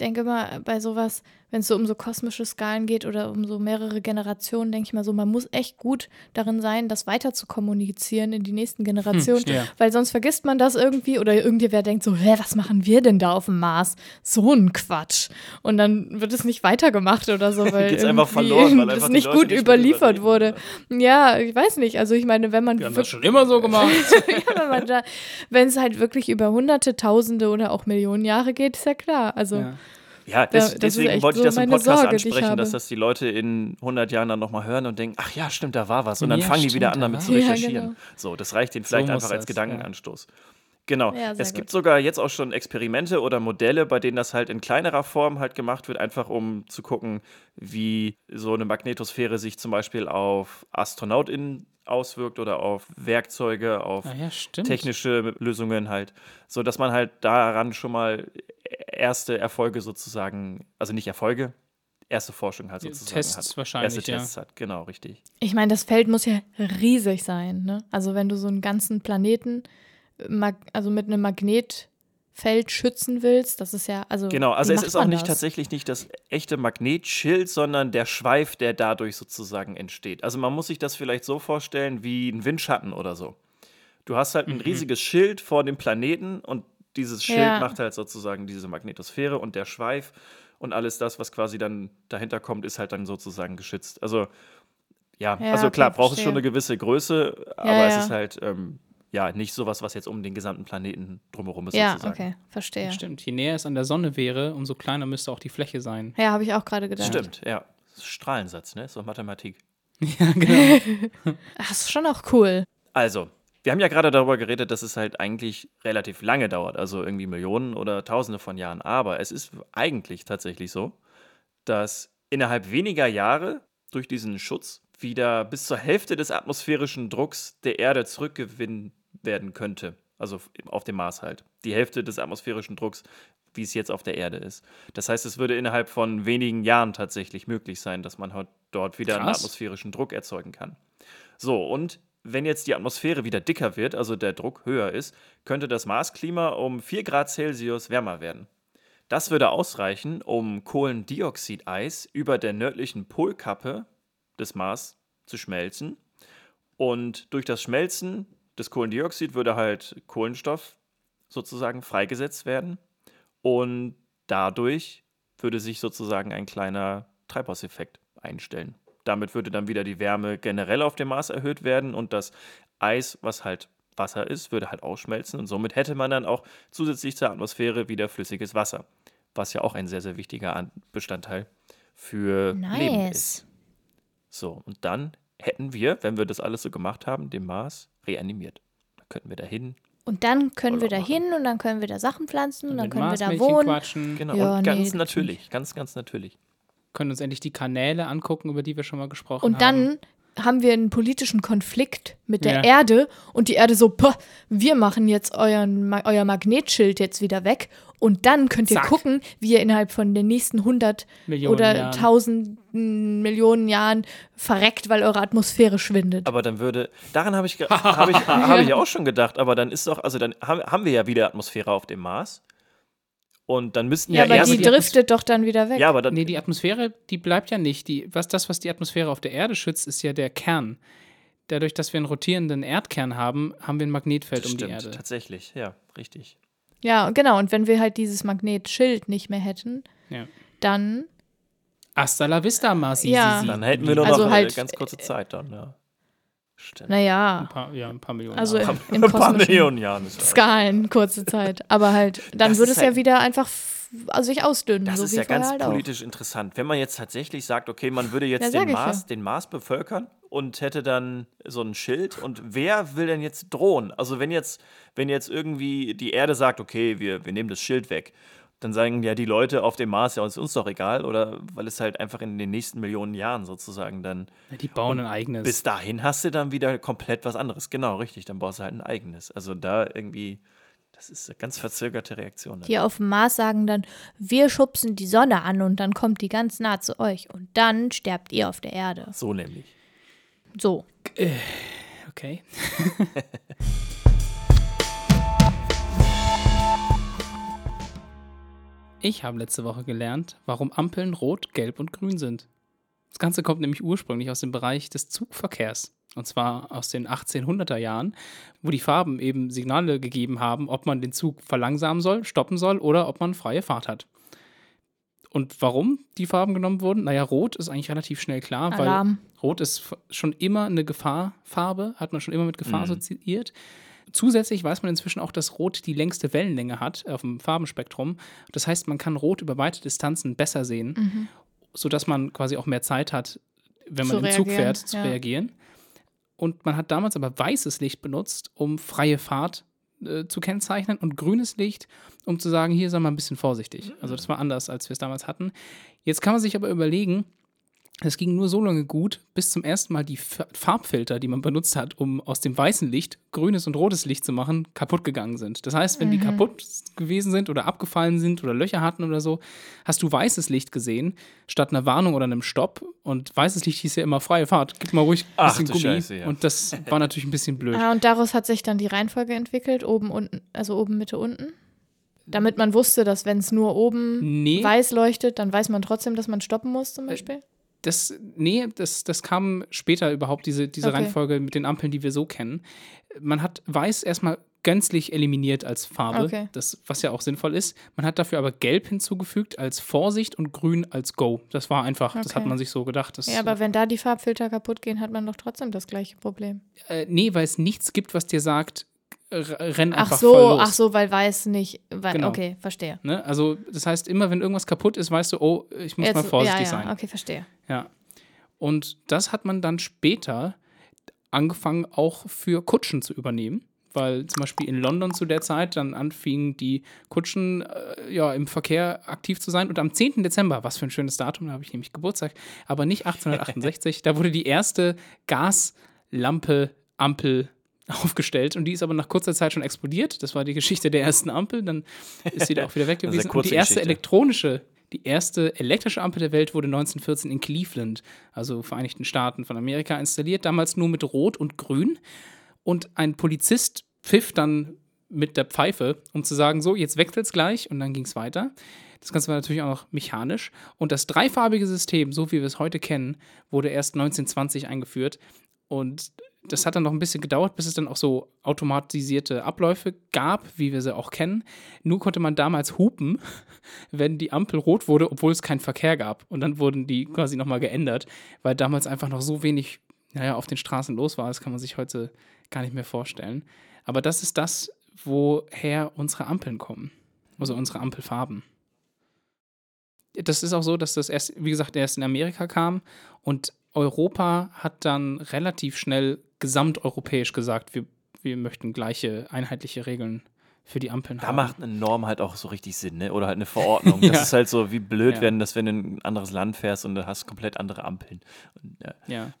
Denke mal, bei sowas, wenn es so um so kosmische Skalen geht oder um so mehrere Generationen, denke ich mal so, man muss echt gut darin sein, das weiter zu kommunizieren in die nächsten Generationen, ja. weil sonst vergisst man das irgendwie oder irgendwer denkt so, hä, was machen wir denn da auf dem Mars? So ein Quatsch. Und dann wird es nicht weitergemacht oder so, weil Geht's einfach verloren, weil einfach die nicht gut nicht überliefert wurde. Ja, ich weiß nicht. Also ich meine, wenn man Wir haben das schon immer so gemacht. ja, wenn es halt wirklich über hunderte, tausende oder auch Millionen Jahre geht, ist ja klar. Also ja. Ja, des, das ist deswegen wollte ich so das im meine Podcast Sorge, ansprechen, dass das die Leute in 100 Jahren dann nochmal hören und denken, ach ja, stimmt, da war was. Und dann Ja, fangen die wieder stimmt, an, da damit zu was. Ja, recherchieren. genau. So, das reicht ihnen vielleicht So einfach als das, Gedankenanstoß. Genau. Ja, es gibt gut. sogar jetzt auch schon Experimente oder Modelle, bei denen das halt in kleinerer Form halt gemacht wird, einfach um zu gucken, wie so eine Magnetosphäre sich zum Beispiel auf AstronautInnen auswirkt oder auf Werkzeuge, auf Ah, ja, stimmt. technische Lösungen halt, so dass man halt daran schon mal erste Erfolge sozusagen, also nicht Erfolge, erste Forschung halt sozusagen Tests hat. wahrscheinlich, erste ja. Tests hat, genau, richtig. ich meine, das Feld muss ja riesig sein. Ne? Also wenn du so einen ganzen Planeten äh, mag, also mit einem Magnetfeld schützen willst, das ist ja, also Genau, also wie es macht ist auch nicht das? tatsächlich nicht das echte Magnetschild, sondern der Schweif, der dadurch sozusagen entsteht. Also man muss sich das vielleicht so vorstellen wie ein Windschatten oder so. Du hast halt ein Mhm. riesiges Schild vor dem Planeten und dieses Schild Ja. macht halt sozusagen diese Magnetosphäre und der Schweif und alles das, was quasi dann dahinter kommt, ist halt dann sozusagen geschützt. Also ja, Ja, also klar, braucht es schon eine gewisse Größe, aber Ja, es ja. ist halt ähm, ja nicht sowas, was jetzt um den gesamten Planeten drumherum ist Ja, sozusagen. okay, verstehe. Stimmt. Je näher es an der Sonne wäre, umso kleiner müsste auch die Fläche sein. Ja, habe ich auch gerade gedacht. Stimmt, ja. Strahlensatz, ne? So Mathematik. Ja, genau. Das ist schon auch cool. Also, wir haben ja gerade darüber geredet, dass es halt eigentlich relativ lange dauert, also irgendwie Millionen oder Tausende von Jahren. Aber es ist eigentlich tatsächlich so, dass innerhalb weniger Jahre durch diesen Schutz wieder bis zur Hälfte des atmosphärischen Drucks der Erde zurückgewinnen werden könnte. Also auf dem Mars halt. Die Hälfte des atmosphärischen Drucks, wie es jetzt auf der Erde ist. Das heißt, es würde innerhalb von wenigen Jahren tatsächlich möglich sein, dass man dort wieder einen Krass. atmosphärischen Druck erzeugen kann. So, und wenn jetzt die Atmosphäre wieder dicker wird, also der Druck höher ist, könnte das Marsklima um 4 Grad Celsius wärmer werden. Das würde ausreichen, um Kohlendioxideis über der nördlichen Polkappe des Mars zu schmelzen. Und durch das Schmelzen des Kohlendioxid würde halt Kohlenstoff sozusagen freigesetzt werden. Und dadurch würde sich sozusagen ein kleiner Treibhauseffekt einstellen. Damit würde dann wieder die Wärme generell auf dem Mars erhöht werden und das Eis, was halt Wasser ist, würde halt ausschmelzen und somit hätte man dann auch zusätzlich zur Atmosphäre wieder flüssiges Wasser, was ja auch ein sehr, sehr wichtiger An- Bestandteil für Leben Nice. ist. So, und dann hätten wir, wenn wir das alles so gemacht haben, den Mars reanimiert. Dann könnten wir da hin. Und dann können wir da hin und dann können wir da Sachen pflanzen und dann können wir da wohnen. quatschen. Genau, Ja, und nee, ganz das natürlich, ganz, ganz natürlich. Können uns endlich die Kanäle angucken, über die wir schon mal gesprochen Und haben. dann haben wir einen politischen Konflikt mit der Ja. Erde und die Erde so, "Poh, wir machen jetzt euren, euer Magnetschild jetzt wieder weg und dann könnt ihr Zack. gucken, wie ihr innerhalb von den nächsten 100 Millionen oder Jahren. tausenden Millionen Jahren verreckt, weil eure Atmosphäre schwindet. Aber dann würde, daran habe ich, hab ich, hab ich auch schon gedacht, aber dann ist doch, also dann haben wir ja wieder Atmosphäre auf dem Mars. Und dann müssten ja, ja, aber erst. die die Atmos- driftet doch dann wieder weg. ja, aber dann, Nee, die Atmosphäre, die bleibt ja nicht. Die, was, das, was die Atmosphäre auf der Erde schützt, ist ja der Kern. Dadurch, dass wir einen rotierenden Erdkern haben, haben wir ein Magnetfeld das um die stimmt, Erde. tatsächlich, ja, richtig. Ja, genau. Und wenn wir halt dieses Magnetschild nicht mehr hätten, Ja. dann Hasta la vista, Marci. Ja. Dann hätten wir nur Also noch eine halt, ganz kurze Zeit dann, ja. Stimmt. naja, Ein paar, ja, ein paar Millionen. also Jahre. im, im Ein paar Millionen Jahren ist das. Skalen, kurze Zeit. Aber halt, dann Das würde es ja halt- wieder einfach also sich ausdünnen. Das so ist wie ja ganz halt auch. politisch interessant. Wenn man jetzt tatsächlich sagt, okay, man würde jetzt Ja, den, Mars, ja. den Mars bevölkern und hätte dann so ein Schild und wer will denn jetzt drohen? Also wenn jetzt, wenn jetzt irgendwie die Erde sagt, okay, wir, wir nehmen das Schild weg, dann sagen ja die Leute auf dem Mars, ja, ist uns doch egal, oder weil es halt einfach in den nächsten Millionen Jahren sozusagen dann, Die bauen ein eigenes. bis dahin hast du dann wieder komplett was anderes. Genau, richtig, dann baust du halt ein eigenes. Also da irgendwie, das ist eine ganz verzögerte Reaktion. Die auf dem Mars sagen dann, wir schubsen die Sonne an und dann kommt die ganz nah zu euch. Und dann sterbt ihr auf der Erde. So nämlich. So. okay. Ich habe letzte Woche gelernt, warum Ampeln rot, gelb und grün sind. Das Ganze kommt nämlich ursprünglich aus dem Bereich des Zugverkehrs. Und zwar aus den 1800er Jahren, wo die Farben eben Signale gegeben haben, ob man den Zug verlangsamen soll, stoppen soll oder ob man freie Fahrt hat. Und warum die Farben genommen wurden? Naja, rot ist eigentlich relativ schnell klar, Alarm. weil rot ist schon immer eine Gefahrfarbe, hat man schon immer mit Gefahr Mhm. assoziiert. Zusätzlich weiß man inzwischen auch, dass Rot die längste Wellenlänge hat auf dem Farbenspektrum. Das heißt, man kann Rot über weite Distanzen besser sehen, Mhm. sodass man quasi auch mehr Zeit hat, wenn man im Zug fährt, zu ja. reagieren. Und man hat damals aber weißes Licht benutzt, um freie Fahrt äh, zu kennzeichnen und grünes Licht, um zu sagen, hier sei mal ein bisschen vorsichtig. Also das war anders, als wir es damals hatten. Jetzt kann man sich aber überlegen, es ging nur so lange gut, bis zum ersten Mal die Farbfilter, die man benutzt hat, um aus dem weißen Licht grünes und rotes Licht zu machen, kaputt gegangen sind. Das heißt, wenn die kaputt gewesen sind oder abgefallen sind oder Löcher hatten oder so, hast du weißes Licht gesehen, statt einer Warnung oder einem Stopp. Und weißes Licht hieß ja immer freie Fahrt. Gib mal ruhig ein Ach bisschen du Gummi. Scheiße, ja. Und das war natürlich ein bisschen blöd. Ah, und daraus hat sich dann die Reihenfolge entwickelt, oben, unten, also oben, Mitte, unten. Damit man wusste, dass wenn es nur oben Nee. weiß leuchtet, dann weiß man trotzdem, dass man stoppen muss, zum Beispiel. Das, nee, das, das kam später überhaupt, diese, diese Okay. Reihenfolge mit den Ampeln, die wir so kennen. Man hat Weiß erstmal gänzlich eliminiert als Farbe, Okay. das, was ja auch sinnvoll ist. Man hat dafür aber Gelb hinzugefügt als Vorsicht und Grün als Go. Das war einfach, das hat Okay. man sich so gedacht. Ja, aber wenn da die Farbfilter kaputt gehen, hat man doch trotzdem das gleiche Problem. äh, nee, weil es nichts gibt, was dir sagt, r- renn Ach einfach so, voll los. ach so, weil weiß nicht. Weil, Genau. Okay, verstehe. Ne? Also, das heißt, immer wenn irgendwas kaputt ist, weißt du, oh, ich muss mal vorsichtig ja, ja, sein. okay, verstehe. Ja. Und das hat man dann später angefangen auch für Kutschen zu übernehmen, weil zum Beispiel in London zu der Zeit dann anfingen die Kutschen äh, ja, im Verkehr aktiv zu sein. Und am 10. Dezember, was für ein schönes Datum, da habe ich nämlich Geburtstag, aber nicht 1868, da wurde die erste Gaslampe, Ampel aufgestellt und die ist aber nach kurzer Zeit schon explodiert. Das war die Geschichte der ersten Ampel, dann ist sie da auch wieder weg gewesen. Und die erste Geschichte. elektronische, die erste elektrische Ampel der Welt wurde 1914 in Cleveland, also Vereinigten Staaten von Amerika, installiert, damals nur mit Rot und Grün. Und ein Polizist pfiff dann mit der Pfeife, um zu sagen, so, jetzt wechselt es gleich und dann ging es weiter. Das Ganze war natürlich auch noch mechanisch. Und das dreifarbige System, so wie wir es heute kennen, wurde erst 1920 eingeführt. Und das hat dann noch ein bisschen gedauert, bis es dann auch so automatisierte Abläufe gab, wie wir sie auch kennen. Nur konnte man damals hupen, wenn die Ampel rot wurde, obwohl es keinen Verkehr gab. Und dann wurden die quasi nochmal geändert, weil damals einfach noch so wenig naja, auf den Straßen los war. Das kann man sich heute gar nicht mehr vorstellen. Aber das ist das, woher unsere Ampeln kommen. Also unsere Ampelfarben. Das ist auch so, dass das erst, wie gesagt, erst in Amerika kam und Europa hat dann relativ schnell gesamteuropäisch gesagt, wir, wir möchten gleiche, einheitliche Regeln für die Ampeln Da haben. macht eine Norm halt auch so richtig Sinn, ne? Oder halt eine Verordnung. Ja. Das ist halt so wie blöd, Ja. wenn das, wenn du in ein anderes Land fährst und du hast komplett andere Ampeln. Und, ja. Ja.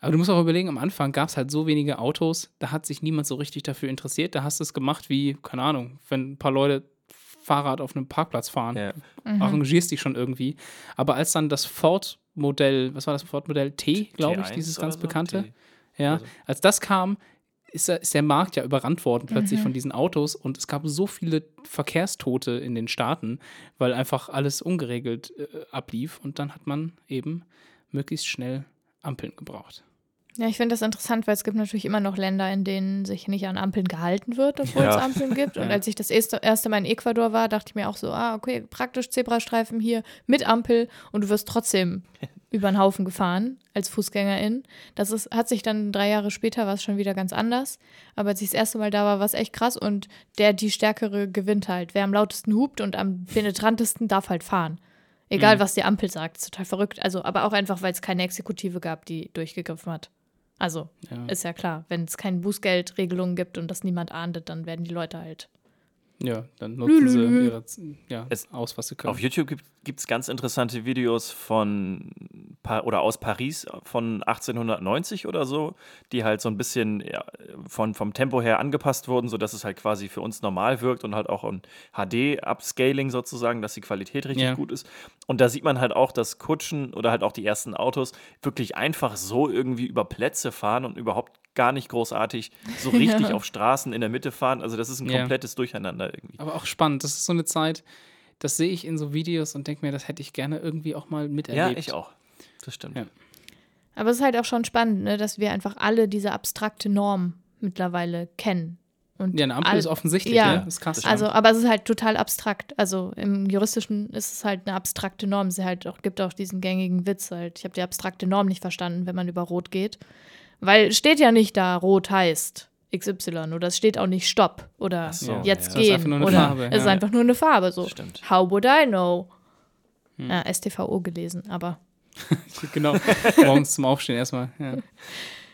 Aber du musst auch überlegen, am Anfang gab es halt so wenige Autos, da hat sich niemand so richtig dafür interessiert. Da hast du es gemacht wie, keine Ahnung, wenn ein paar Leute Fahrrad auf einem Parkplatz fahren. Ja. Arrangierst dich schon irgendwie. Aber als dann das Ford-Modell, was war das Ford-Modell T, glaube ich, T1 dieses ganz so? bekannte, T. ja, Also. als das kam, ist, der- ist der Markt ja überrannt worden plötzlich von diesen Autos und es gab so viele Verkehrstote in den Staaten, weil einfach alles ungeregelt äh, ablief und dann hat man eben möglichst schnell Ampeln gebraucht. Ja, ich finde das interessant, weil es gibt natürlich immer noch Länder, in denen sich nicht an Ampeln gehalten wird, obwohl Ja. es Ampeln gibt. Und als ich das erste, erste Mal in Ecuador war, dachte ich mir auch so, ah, okay, praktisch Zebrastreifen hier mit Ampel und du wirst trotzdem über den Haufen gefahren als Fußgängerin. Das ist, hat sich dann drei Jahre später war es schon wieder ganz anders. Aber als ich das erste Mal da war, war es echt krass und der, die Stärkere gewinnt halt. Wer am lautesten hupt und am penetrantesten darf halt fahren. Egal, Mhm. was die Ampel sagt, ist total verrückt. Also, aber auch einfach, weil es keine Exekutive gab, die durchgegriffen hat. Also, Ja, ist ja klar, wenn es keine Bußgeldregelungen gibt und das niemand ahndet, dann werden die Leute halt. Ja dann nutzen sie Lülülü. ihre, ja, Es- aus, was sie können. Auf YouTube gibt es ganz interessante Videos von oder aus Paris von 1890 oder so, die halt so ein bisschen ja, von, vom Tempo her angepasst wurden, sodass es halt quasi für uns normal wirkt und halt auch ein HD-Upscaling sozusagen, dass die Qualität richtig Ja. gut ist. Und da sieht man halt auch, dass Kutschen oder halt auch die ersten Autos wirklich einfach so irgendwie über Plätze fahren und überhaupt gar nicht großartig so richtig auf Straßen in der Mitte fahren. Also das ist ein Ja. komplettes Durcheinander irgendwie. Aber auch spannend. Das ist so eine Zeit, das sehe ich in so Videos und denke mir, das hätte ich gerne irgendwie auch mal miterlebt. Ja, ich auch. Das stimmt. Ja. Aber es ist halt auch schon spannend, ne, dass wir einfach alle diese abstrakte Norm mittlerweile kennen. Und Ja, eine Ampel all- ist offensichtlich, ja. ne? Das ist krass. Also, aber es ist halt total abstrakt. Also im Juristischen ist es halt eine abstrakte Norm. Es halt auch, gibt auch diesen gängigen Witz halt. Ich habe die abstrakte Norm nicht verstanden, wenn man über Rot geht. Weil steht ja nicht da, Rot heißt XY oder es steht auch nicht Stopp oder so, jetzt ja. Gehen oder Farbe, es ist ja. einfach nur eine Farbe. So. Stimmt. How would I know? Hm. Ja, STVO gelesen, aber genau. Morgens zum Aufstehen erstmal. Ja.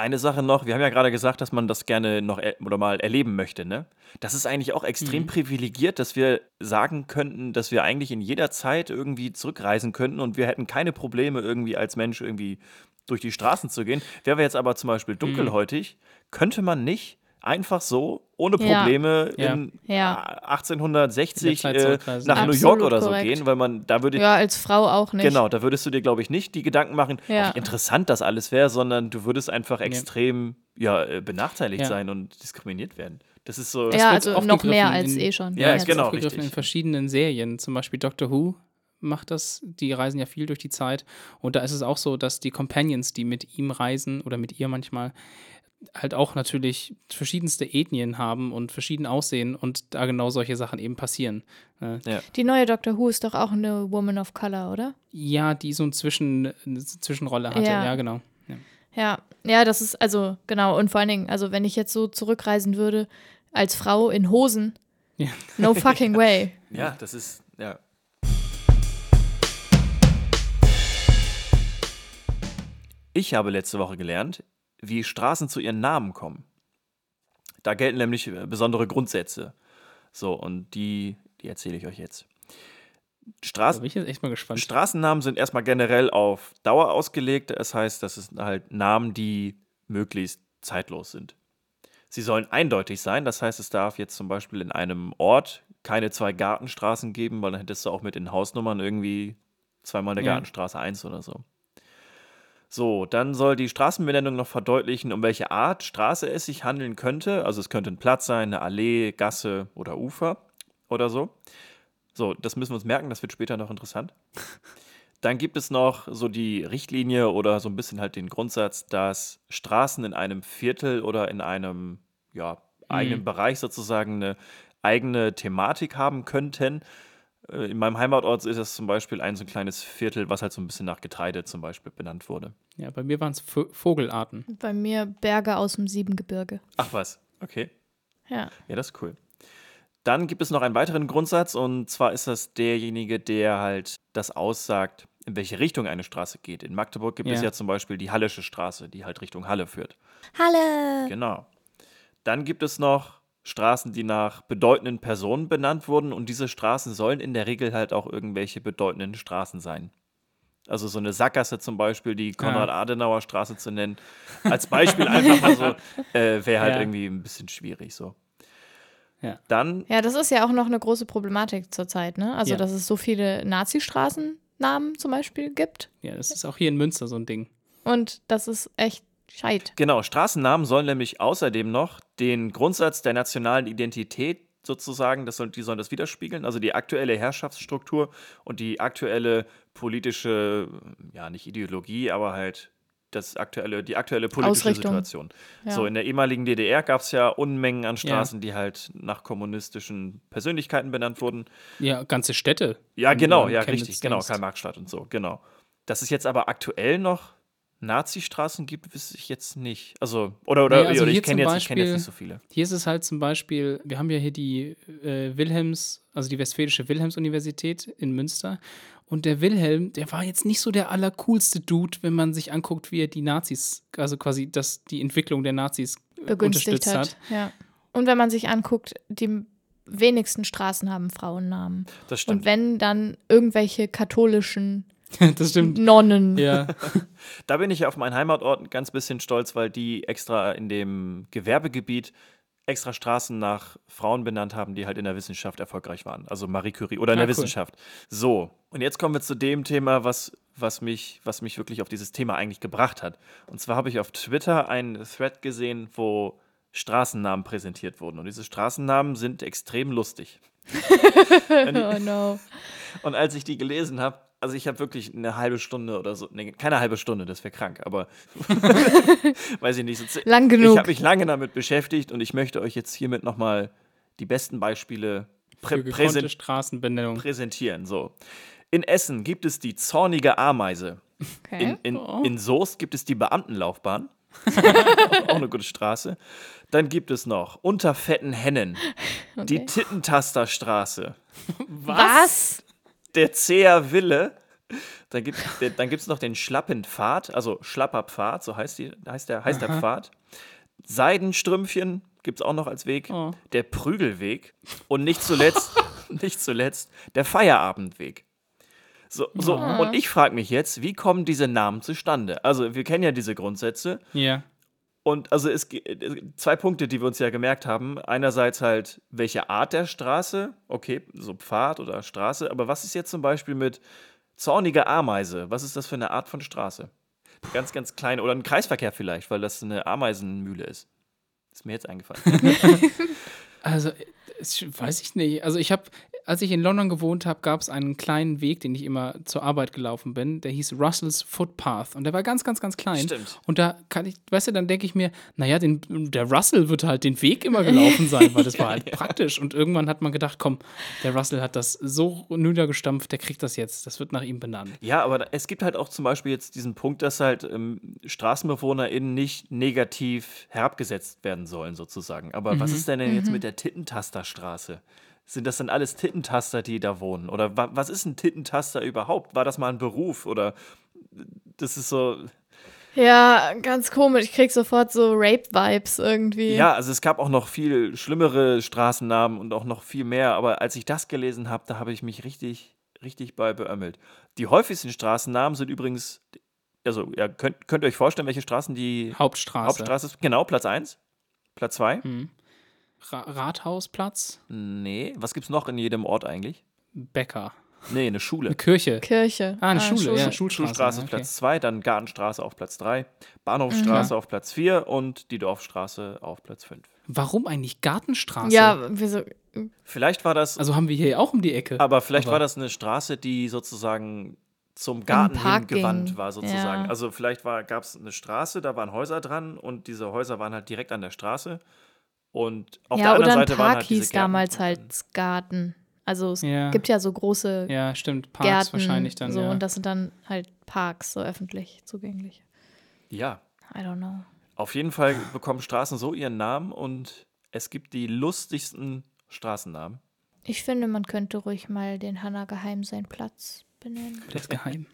Eine Sache noch, wir haben ja gerade gesagt, dass man das gerne noch er oder mal erleben möchte, ne? Das ist eigentlich auch extrem privilegiert, dass wir sagen könnten, dass wir eigentlich in jeder Zeit irgendwie zurückreisen könnten und wir hätten keine Probleme, irgendwie als Mensch irgendwie durch die Straßen zu gehen. Wäre wir jetzt aber zum Beispiel dunkelhäutig, könnte man nicht einfach so, ohne Ja. Probleme Ja. in Ja. 1860 Zeit äh, zurückreisen. nach New Absolut York oder so korrekt. gehen, weil man da würde ja, als Frau auch nicht. Genau, da würdest du dir, glaube ich, nicht die Gedanken machen, Ja. wie interessant das alles wäre, sondern du würdest einfach extrem ja, äh, benachteiligt Ja. sein und diskriminiert werden. Das ist so. Ja, also noch mehr als in- eh schon. Ja, jetzt. genau. aufgegriffen richtig. in verschiedenen Serien. Zum Beispiel Doctor Who macht das. Die reisen ja viel durch die Zeit. Und da ist es auch so, dass die Companions, die mit ihm reisen oder mit ihr manchmal, halt auch natürlich verschiedenste Ethnien haben und verschieden aussehen und da genau solche Sachen eben passieren. Äh, Die neue Doctor Who ist doch auch eine Woman of Color, oder? ja, die so ein Zwischen, eine Zwischenrolle hatte. Ja. Ja, genau. Ja. Ja, ja, das ist also genau und vor allen Dingen, also wenn ich jetzt so zurückreisen würde als Frau in Hosen, Ja. no fucking way. Ja, das ist. Ja. Ich habe letzte Woche gelernt, wie Straßen zu ihren Namen kommen. Da gelten nämlich äh, besondere Grundsätze. So, und die, die erzähle ich euch jetzt. Straßen, bin ich jetzt echt mal gespannt. Straßennamen sind erstmal generell auf Dauer ausgelegt. Das heißt, das sind halt Namen, die möglichst zeitlos sind. Sie sollen eindeutig sein. Das heißt, es darf jetzt zum Beispiel in einem Ort keine zwei Gartenstraßen geben, weil dann hättest du auch mit den Hausnummern irgendwie zweimal eine Ja. Gartenstraße 1 oder so. So, dann soll die Straßenbenennung noch verdeutlichen, um welche Art Straße es sich handeln könnte. Also es könnte ein Platz sein, eine Allee, Gasse oder Ufer oder so. So, das müssen wir uns merken, das wird später noch interessant. Dann gibt es noch so die Richtlinie oder so ein bisschen halt den Grundsatz, dass Straßen in einem Viertel oder in einem ja, eigenen Bereich sozusagen eine eigene Thematik haben könnten. Äh, In meinem Heimatort ist es zum Beispiel ein so ein kleines Viertel, was halt so ein bisschen nach Getreide zum Beispiel benannt wurde. Ja, bei mir waren es Vogelarten. Bei mir Berge aus dem Siebengebirge. Ach was, okay. Ja. Ja, das ist cool. Dann gibt es noch einen weiteren Grundsatz und zwar ist das derjenige, der halt das aussagt, in welche Richtung eine Straße geht. In Magdeburg gibt es Ja. ja zum Beispiel die Hallische Straße, die halt Richtung Halle führt. Halle! Genau. Dann gibt es noch Straßen, die nach bedeutenden Personen benannt wurden und diese Straßen sollen in der Regel halt auch irgendwelche bedeutenden Straßen sein. Also so eine Sackgasse zum Beispiel, die Konrad-Adenauer-Straße zu nennen. Als Beispiel einfach mal so, äh, wäre halt Ja. irgendwie ein bisschen schwierig so. Ja. Dann Ja, das ist ja auch noch eine große Problematik zurzeit, ne? Also, Ja. dass es so viele Nazi-Straßennamen zum Beispiel gibt. Ja, das ist auch hier in Münster so ein Ding. Und das ist echt scheit. Genau, Straßennamen sollen nämlich außerdem noch den Grundsatz der nationalen Identität sozusagen, das soll, die sollen das widerspiegeln, also die aktuelle Herrschaftsstruktur und die aktuelle politische, ja nicht Ideologie, aber halt das aktuelle, die aktuelle politische Ausrichtung. Situation. Ja. So, in der ehemaligen DDR gab es ja Unmengen an Straßen, die halt nach kommunistischen Persönlichkeiten benannt wurden. Ja, ganze Städte. Ja, genau, ja, richtig, genau. Karl-Marx-Stadt und so, genau. Dass es jetzt aber aktuell noch Nazi-Straßen gibt, wüsste ich jetzt nicht. Also, oder, oder, Nee, also oder hier ich kenne jetzt, ich kenn jetzt nicht so viele. Hier ist es halt zum Beispiel, wir haben ja hier die äh, Wilhelms, also die Westfälische Wilhelms-Universität in Münster. Und der Wilhelm, der war jetzt nicht so der allercoolste Dude, wenn man sich anguckt, wie er die Nazis, also quasi das, die Entwicklung der Nazis Begünstigt unterstützt hat. hat. Ja. Und wenn man sich anguckt, die wenigsten Straßen haben Frauennamen. Das Und stimmt. wenn dann irgendwelche katholischen das stimmt. Nonnen. Ja, Da bin ich ja auf meinen Heimatort ein ganz bisschen stolz, weil die extra in dem Gewerbegebiet extra Straßen nach Frauen benannt haben, die halt in der Wissenschaft erfolgreich waren. Also Marie Curie oder in Ah, der cool. Wissenschaft. So, und jetzt kommen wir zu dem Thema, was, was, mich, was mich wirklich auf dieses Thema eigentlich gebracht hat. Und zwar habe ich auf Twitter einen Thread gesehen, wo Straßennamen präsentiert wurden. Und diese Straßennamen sind extrem lustig. oh no. Und als ich die gelesen habe, also ich habe wirklich eine halbe Stunde oder so, nee, keine halbe Stunde, das wäre krank, aber weiß ich nicht. So, Lang genug. Ich habe mich lange damit beschäftigt und ich möchte euch jetzt hiermit nochmal die besten Beispiele prä präsen Straßenbenennung. präsentieren. So. In Essen gibt es die zornige Ameise. Okay. In, in, Oh. in Soest gibt es die Beamtenlaufbahn. Auch eine gute Straße. Dann gibt es noch unter fetten Hennen die Okay. Tittentasterstraße, Was? Der Zeher Wille. Dann gibt es dann gibt's noch den Schlappen Pfad, also Schlapper Pfad, so heißt, die, heißt, der, heißt der Pfad. Seidenstrümpfchen gibt es auch noch als Weg. Oh. Der Prügelweg. Und nicht zuletzt, nicht zuletzt, der Feierabendweg. So, so, und ich frage mich jetzt, wie kommen diese Namen zustande? Also, wir kennen ja diese Grundsätze. Ja. Und also es gibt zwei Punkte, die wir uns ja gemerkt haben. Einerseits halt, welche Art der Straße, okay, so Pfad oder Straße, aber was ist jetzt zum Beispiel mit zorniger Ameise? Was ist das für eine Art von Straße? Ganz, ganz klein oder ein Kreisverkehr vielleicht, weil das eine Ameisenmühle ist. Ist mir jetzt eingefallen. Also, es, weiß ich nicht. Also, ich habe, als ich in London gewohnt habe, gab es einen kleinen Weg, den ich immer zur Arbeit gelaufen bin. Der hieß Russell's Footpath. Und der war ganz, ganz, ganz klein. Stimmt. Und da kann ich, weißt du, dann denke ich mir, naja, den, der Russell wird halt den Weg immer gelaufen sein, weil das war halt praktisch. Und irgendwann hat man gedacht, komm, der Russell hat das so niedergestampft, der kriegt das jetzt. Das wird nach ihm benannt. Ja, aber es gibt halt auch zum Beispiel jetzt diesen Punkt, dass halt ähm, StraßenbewohnerInnen nicht negativ herabgesetzt werden sollen, sozusagen. Aber was ist denn, denn jetzt mit der Tittentasterstraße? Sind das denn alles Tittentaster, die da wohnen? Oder wa was ist ein Tittentaster überhaupt? War das mal ein Beruf? Oder das ist so. Ja, ganz komisch. Ich krieg sofort so Rape-Vibes irgendwie. Ja, also es gab auch noch viel schlimmere Straßennamen und auch noch viel mehr. Aber als ich das gelesen habe, da habe ich mich richtig, richtig bei beömmelt. Die häufigsten Straßennamen sind übrigens. Also, ihr könnt, könnt ihr euch vorstellen, welche Straßen die Hauptstraße. Hauptstraße ist? Genau, Platz 1. Platz 2. Ra Rathausplatz, Nee. Was gibt's noch in jedem Ort eigentlich? Bäcker. Nee, eine Schule. Eine Kirche. Kirche. Ah, eine Schule, ja, Schulstraße. Schulstraße okay. Platz 2, dann Gartenstraße auf Platz 3, Bahnhofstraße auf Platz 4 und die Dorfstraße auf Platz 5. Warum eigentlich Gartenstraße? Ja, wieso? Vielleicht war das, Also haben wir hier auch um die Ecke. aber vielleicht aber- war das eine Straße, die sozusagen zum Garten hingewandt war, sozusagen. Ja. Also vielleicht gab es eine Straße, da waren Häuser dran und diese Häuser waren halt direkt an der Straße. Und auf der ja, anderen oder ein Seite waren Park halt diese hieß Gärten. damals halt Garten. Also es Ja. gibt ja so große ja, stimmt. Parks Gärten. wahrscheinlich dann. so, ja. Und das sind dann halt Parks, so öffentlich zugänglich. Ja, I don't know. Auf jeden Fall bekommen Straßen so ihren Namen und es gibt die lustigsten Straßennamen. Ich finde, man könnte ruhig mal den Hanna Geheim seinen Platz benennen. Der ist geheim.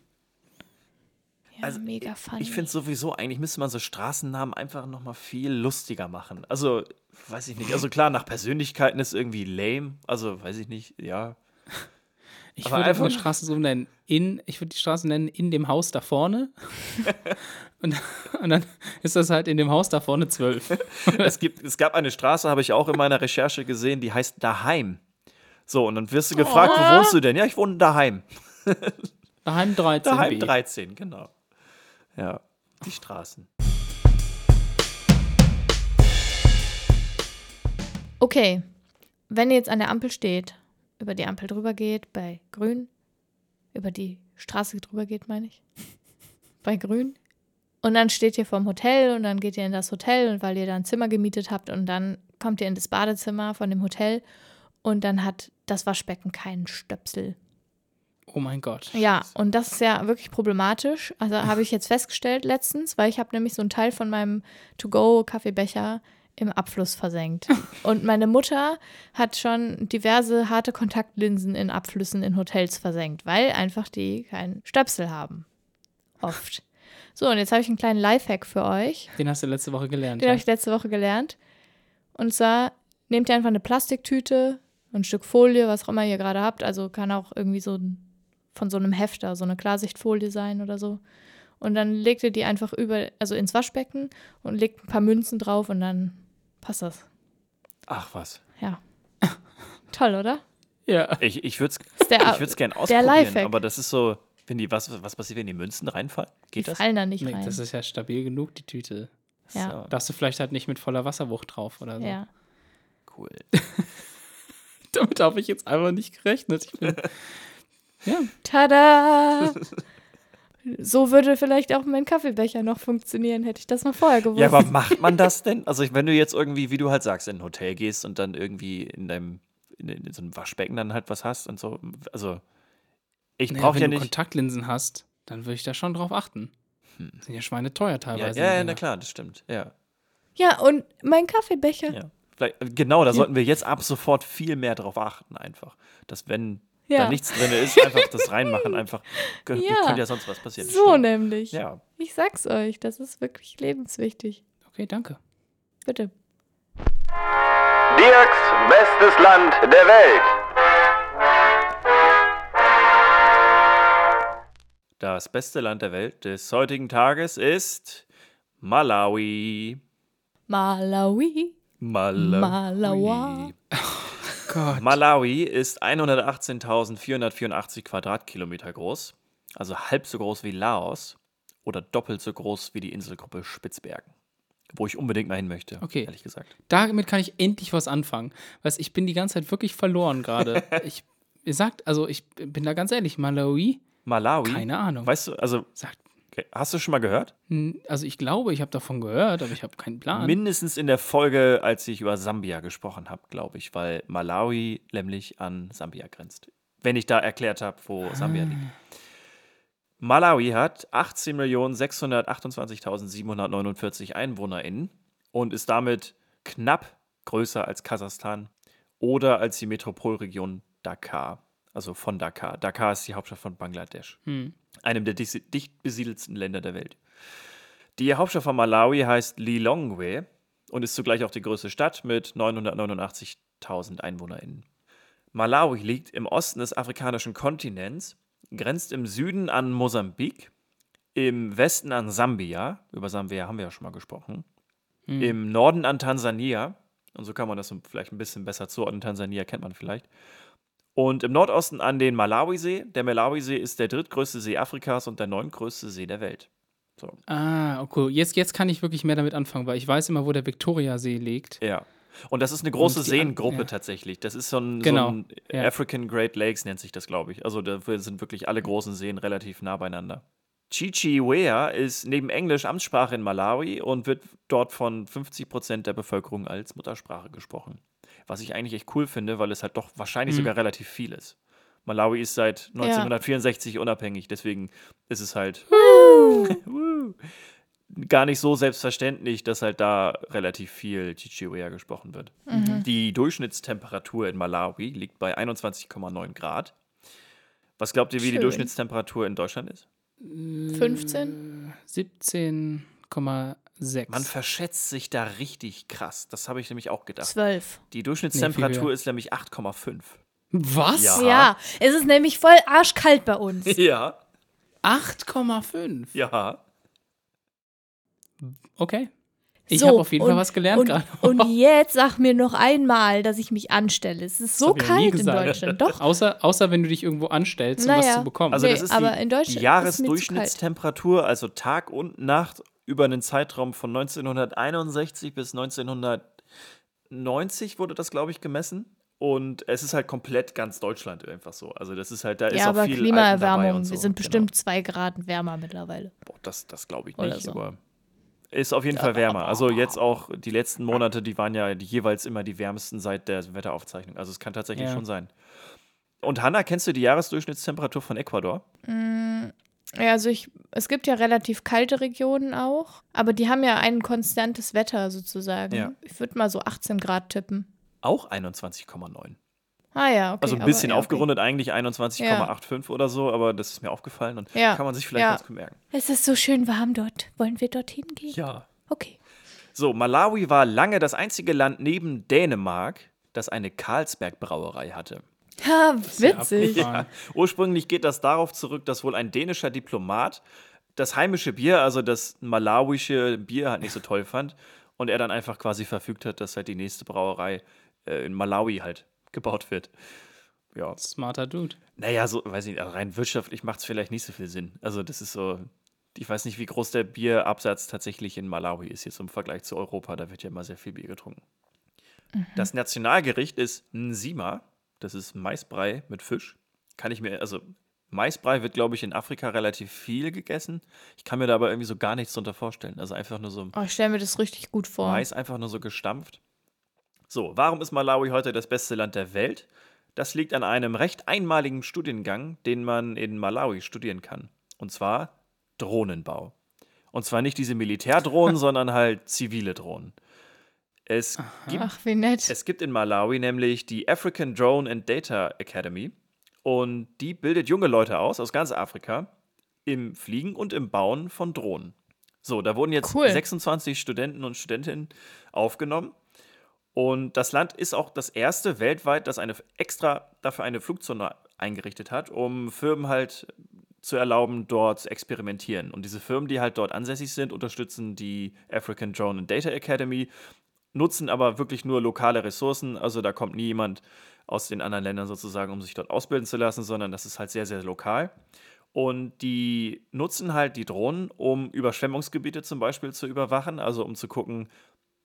Ja, Also, mega funny. Ich finde sowieso, eigentlich müsste man so Straßennamen einfach nochmal viel lustiger machen. Also, weiß ich nicht. Also klar, nach Persönlichkeiten ist irgendwie lame. Also, weiß ich nicht, ja. Ich Aber würde einfach- eine Straße so nennen. In, ich würde die Straße nennen, in dem Haus da vorne. und, und dann ist das halt in dem Haus da vorne zwölf. Es, gibt, es gab eine Straße, habe ich auch in meiner Recherche gesehen, die heißt Daheim. So, und dann wirst du gefragt, Oh. wo wohnst du denn? Ja, ich wohne daheim. Daheim 13. Daheim B. 13, genau. Ja, die Straßen. Okay, wenn ihr jetzt an der Ampel steht, über die Ampel drüber geht, bei grün, über die Straße drüber geht, meine ich, bei grün, und dann steht ihr vorm Hotel und dann geht ihr in das Hotel und weil ihr da ein Zimmer gemietet habt und dann kommt ihr in das Badezimmer von dem Hotel und dann hat das Waschbecken keinen Stöpsel. Oh mein Gott. Ja, und das ist ja wirklich problematisch. Also habe ich jetzt festgestellt letztens, weil ich habe nämlich so einen Teil von meinem To-Go-Kaffeebecher im Abfluss versenkt. Und meine Mutter hat schon diverse harte Kontaktlinsen in Abflüssen in Hotels versenkt, weil einfach die keinen Stöpsel haben. Oft. So, und jetzt habe ich einen kleinen Lifehack für euch. Den hast du letzte Woche gelernt. Den Ja. habe ich letzte Woche gelernt. Und zwar nehmt ihr einfach eine Plastiktüte, ein Stück Folie, was auch immer ihr gerade habt. Also kann auch irgendwie so ein, von so einem Hefter, so eine Klarsichtfolie sein oder so. Und dann legt ihr die einfach über, also ins Waschbecken und legt ein paar Münzen drauf und dann passt das. Ach was. Ja. Toll, oder? ja. Ich, ich würde es ich würd's gern der ausprobieren, Lifehack. aber das ist so, wenn die, was, was passiert, wenn die Münzen reinfallen? die Geht das? fallen da nicht Nee, rein. das ist ja stabil genug, die Tüte. ja. So, Da hast du vielleicht halt nicht mit voller Wasserwucht drauf oder so. ja. cool. Damit habe ich jetzt einfach nicht gerechnet. Ich bin Ja. Tada! So würde vielleicht auch mein Kaffeebecher noch funktionieren, hätte ich das mal vorher gewusst. Ja, aber macht man das denn? Also, wenn du jetzt irgendwie, wie du halt sagst, in ein Hotel gehst und dann irgendwie in deinem, in, in so einem Waschbecken dann halt was hast und so. Also, ich Naja, brauche wenn ja du nicht. Kontaktlinsen hast, dann würde ich da schon drauf achten. Sind ja Schweine teuer Ja, teilweise. ja, die ja, na klar, das stimmt. Ja. Ja, und mein Kaffeebecher. ja. Vielleicht, genau, da sollten wir jetzt ab sofort viel mehr drauf achten, einfach. Dass, wenn Ja. da nichts drin ist, einfach das reinmachen, einfach. Ja. Könnte ja sonst was passieren. So Stimmt. nämlich. Ja. Ich sag's euch, das ist wirklich lebenswichtig. Okay, danke. Bitte. Dirks bestes Land der Welt. Das beste Land der Welt des heutigen Tages ist Malawi. Malawi. Malawi. Malawi. Gott. Malawi ist 118.484 Quadratkilometer groß, also halb so groß wie Laos oder doppelt so groß wie die Inselgruppe Spitzbergen. Wo ich unbedingt mal hin möchte, Okay. ehrlich gesagt. Damit kann ich endlich was anfangen. Weißt, ich bin die ganze Zeit wirklich verloren gerade. ich, ihr sagt, also ich bin da ganz ehrlich, Malawi, Malawi? keine Ahnung. Weißt du, also, Sagt, hast du schon mal gehört? hm, also ich glaube, ich habe davon gehört, aber ich habe keinen Plan. Mindestens in der Folge, als ich über Sambia gesprochen habe, glaube ich, weil Malawi nämlich an Sambia grenzt. Wenn ich da erklärt habe, wo Sambia liegt. Malawi hat 18.628.749 EinwohnerInnen und ist damit knapp größer als Kasachstan oder als die Metropolregion Dakar, also von Dakar. Dakar ist die Hauptstadt von Bangladesch, einem der dicht besiedelsten Länder der Welt. Die Hauptstadt von Malawi heißt Lilongwe und ist zugleich auch die größte Stadt mit 989.000 EinwohnerInnen. Malawi liegt im Osten des afrikanischen Kontinents, grenzt im Süden an Mosambik, im Westen an Sambia, über Sambia haben wir ja schon mal gesprochen, im Norden an Tansania, und so kann man das vielleicht ein bisschen besser zuordnen, Tansania kennt man vielleicht, und im Nordosten an den Malawisee. Der Malawisee ist der drittgrößte See Afrikas und der neuntgrößte See der Welt. So. Ah, okay. Jetzt, jetzt kann ich wirklich mehr damit anfangen, weil ich weiß immer, wo der Viktoriasee liegt. Ja. Und das ist eine große Seengruppe ja. tatsächlich. Das ist so ein, Genau, so ein ja. African Great Lakes, nennt sich das, glaube ich. Also dafür sind wirklich alle großen Seen relativ nah beieinander. Chichiwea ist neben Englisch Amtssprache in Malawi und wird dort von 50 Prozent der Bevölkerung als Muttersprache gesprochen. Was ich eigentlich echt cool finde, weil es halt doch wahrscheinlich Mhm. sogar relativ viel ist. Malawi ist seit 1964 unabhängig, deswegen ist es halt gar nicht so selbstverständlich, dass halt da relativ viel Chichiwea gesprochen wird. Die Durchschnittstemperatur in Malawi liegt bei 21,9 Grad. Was glaubt ihr, wie die Schön. Durchschnittstemperatur in Deutschland ist? 15? 17,6. Man verschätzt sich da richtig krass. Das habe ich nämlich auch gedacht. 12. Die Nee, Durchschnittstemperatur höher. ist nämlich 8,5. Was? Ja. Ja, es ist nämlich voll arschkalt bei uns. Ja. 8,5. Ja. Okay. Ich So, habe auf jeden Fall und- was gelernt und, gerade. Und jetzt sag mir noch einmal, dass ich mich anstelle. Es ist so kalt in. Deutschland. Doch. Außer, außer wenn du dich irgendwo anstellst, um was Naja. zu bekommen. Also Nee, das ist aber die, in Deutschland die ist Jahresdurchschnittstemperatur, also Tag und Nacht über einen Zeitraum von 1961 bis 1990 wurde das, glaube ich, gemessen. Und es ist halt komplett ganz Deutschland einfach so. Also das ist halt, da ist Ja, auch aber viel Alpen dabei Klimaerwärmung. so. Wir sind Genau. bestimmt zwei Grad wärmer mittlerweile. Boah, das, das glaube ich nicht, so. aber ist auf jeden Fall wärmer. Also jetzt auch die letzten Monate, die waren ja jeweils immer die wärmsten seit der Wetteraufzeichnung. Also es kann tatsächlich Ja. schon sein. Und Hanna, kennst du die Jahresdurchschnittstemperatur von Ecuador? Ja, also ich, es gibt ja relativ kalte Regionen auch, aber die haben ja ein konstantes Wetter sozusagen. Ja. Ich würde mal so 18 Grad tippen. Auch 21,9. Ah ja, okay. Also ein aber bisschen ja, okay. aufgerundet, eigentlich 21,85 oder so, aber das ist mir aufgefallen und Ja, kann man sich vielleicht ja. ganz gut merken. Es ist so schön warm dort. Wollen wir dorthin gehen? Ja. Okay. So, Malawi war lange das einzige Land neben Dänemark, das eine Carlsberg-Brauerei hatte. Ha, Ja, witzig. abgefahren. Ursprünglich geht das darauf zurück, dass wohl ein dänischer Diplomat das heimische Bier, also das malawische Bier, halt nicht so toll fand und er dann einfach quasi verfügt hat, dass halt die nächste Brauerei äh, in Malawi halt gebaut wird. Ja. Smarter Dude. Naja, so, weiß ich nicht, rein wirtschaftlich macht es vielleicht nicht so viel Sinn. Also, das ist so, ich weiß nicht, wie groß der Bierabsatz tatsächlich in Malawi ist, jetzt im Vergleich zu Europa. Da wird ja immer sehr viel Bier getrunken. Das Nationalgericht ist Nsima. Das ist Maisbrei mit Fisch. Kann ich mir, also Maisbrei wird, glaube ich, in Afrika relativ viel gegessen. Ich kann mir da aber irgendwie so gar nichts drunter vorstellen. Also einfach nur so Oh, ich stelle mir das richtig gut vor. Mais einfach nur so gestampft. So, warum ist Malawi heute das beste Land der Welt? Das liegt an einem recht einmaligen Studiengang, den man in Malawi studieren kann. Und zwar Drohnenbau. Und zwar nicht diese Militärdrohnen, sondern halt zivile Drohnen. Es gibt Ach, wie nett. es gibt in Malawi nämlich die African Drone and Data Academy und die bildet junge Leute aus aus ganz Afrika im Fliegen und im Bauen von Drohnen. So, da wurden jetzt Cool. 26 Studenten und Studentinnen aufgenommen und das Land ist auch das erste weltweit, das eine extra dafür eine Flugzone eingerichtet hat, um Firmen halt zu erlauben, dort zu experimentieren. Und diese Firmen, die halt dort ansässig sind, unterstützen die African Drone and Data Academy, nutzen aber wirklich nur lokale Ressourcen. Also da kommt nie jemand aus den anderen Ländern sozusagen, um sich dort ausbilden zu lassen, sondern das ist halt sehr, sehr lokal. Und die nutzen halt die Drohnen, um Überschwemmungsgebiete zum Beispiel zu überwachen, also um zu gucken,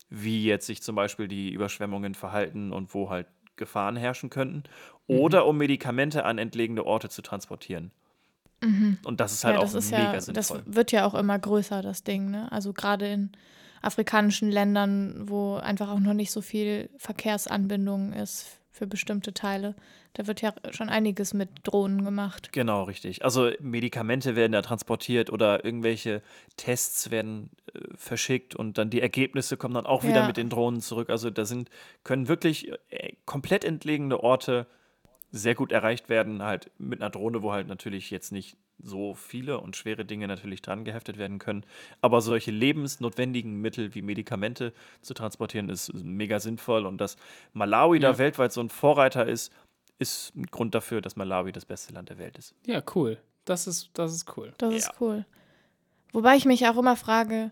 wie jetzt sich zum Beispiel die Überschwemmungen verhalten und wo halt Gefahren herrschen könnten. Oder um Medikamente an entlegene Orte zu transportieren. Und das ist halt ja, auch das mega ja, das sinnvoll. wird ja auch immer größer, das Ding, ne? Also gerade in afrikanischen Ländern, wo einfach auch noch nicht so viel Verkehrsanbindung ist für bestimmte Teile. Da wird ja schon einiges mit Drohnen gemacht. Genau, richtig. Also Medikamente werden da transportiert oder irgendwelche Tests werden äh, verschickt und dann die Ergebnisse kommen dann auch wieder Ja. mit den Drohnen zurück. Also da sind, können wirklich äh, komplett entlegene Orte sehr gut erreicht werden, halt mit einer Drohne, wo halt natürlich jetzt nicht so viele und schwere Dinge natürlich dran geheftet werden können. Aber solche lebensnotwendigen Mittel wie Medikamente zu transportieren, ist mega sinnvoll. Und dass Malawi da Ja. weltweit so ein Vorreiter ist, ist ein Grund dafür, dass Malawi das beste Land der Welt ist. Ja, cool. Das ist, das ist cool. Das Ja. ist cool. Wobei ich mich auch immer frage,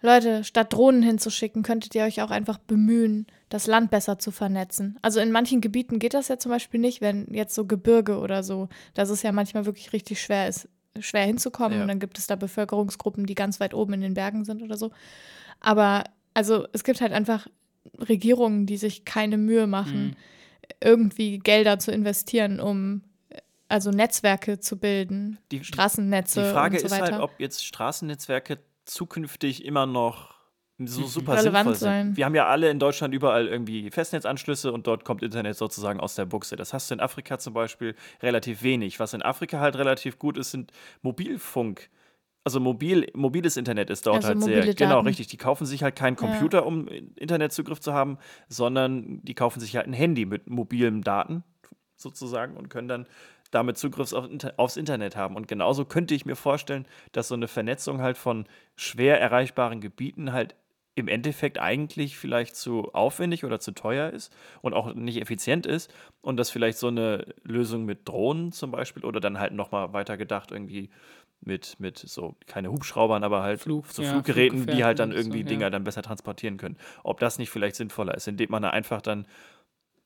Leute, statt Drohnen hinzuschicken, könntet ihr euch auch einfach bemühen, das Land besser zu vernetzen. Also in manchen Gebieten geht das ja zum Beispiel nicht, wenn jetzt so Gebirge oder so, dass es ja manchmal wirklich richtig schwer ist, schwer hinzukommen. Ja. Und dann gibt es da Bevölkerungsgruppen, die ganz weit oben in den Bergen sind oder so. Aber also es gibt halt einfach Regierungen, die sich keine Mühe machen, Mhm. irgendwie Gelder zu investieren, um also Netzwerke zu bilden, Die- Straßennetze Die Frage und so ist weiter. halt, ob jetzt Straßennetzwerke zukünftig immer noch so super Relevant sinnvoll sind. sein. Wir haben ja alle in Deutschland überall irgendwie Festnetzanschlüsse und dort kommt Internet sozusagen aus der Buchse. Das hast du in Afrika zum Beispiel relativ wenig. Was in Afrika halt relativ gut ist, sind Mobilfunk. Also mobil, mobiles Internet ist dort Also halt sehr. Genau, Daten. richtig. Die kaufen sich halt keinen Computer, um Internetzugriff zu haben, sondern die kaufen sich halt ein Handy mit mobilen Daten sozusagen und können dann damit Zugriff auf, aufs Internet haben. Und genauso könnte ich mir vorstellen, dass so eine Vernetzung halt von schwer erreichbaren Gebieten halt im Endeffekt eigentlich vielleicht zu aufwendig oder zu teuer ist und auch nicht effizient ist und dass vielleicht so eine Lösung mit Drohnen zum Beispiel oder dann halt nochmal weiter gedacht irgendwie mit, mit so, keine Hubschraubern, aber halt Flug- so ja, Fluggeräten, die halt dann so, irgendwie ja. Dinger dann besser transportieren können. Ob das nicht vielleicht sinnvoller ist, indem man da einfach dann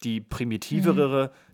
die primitivere Technologie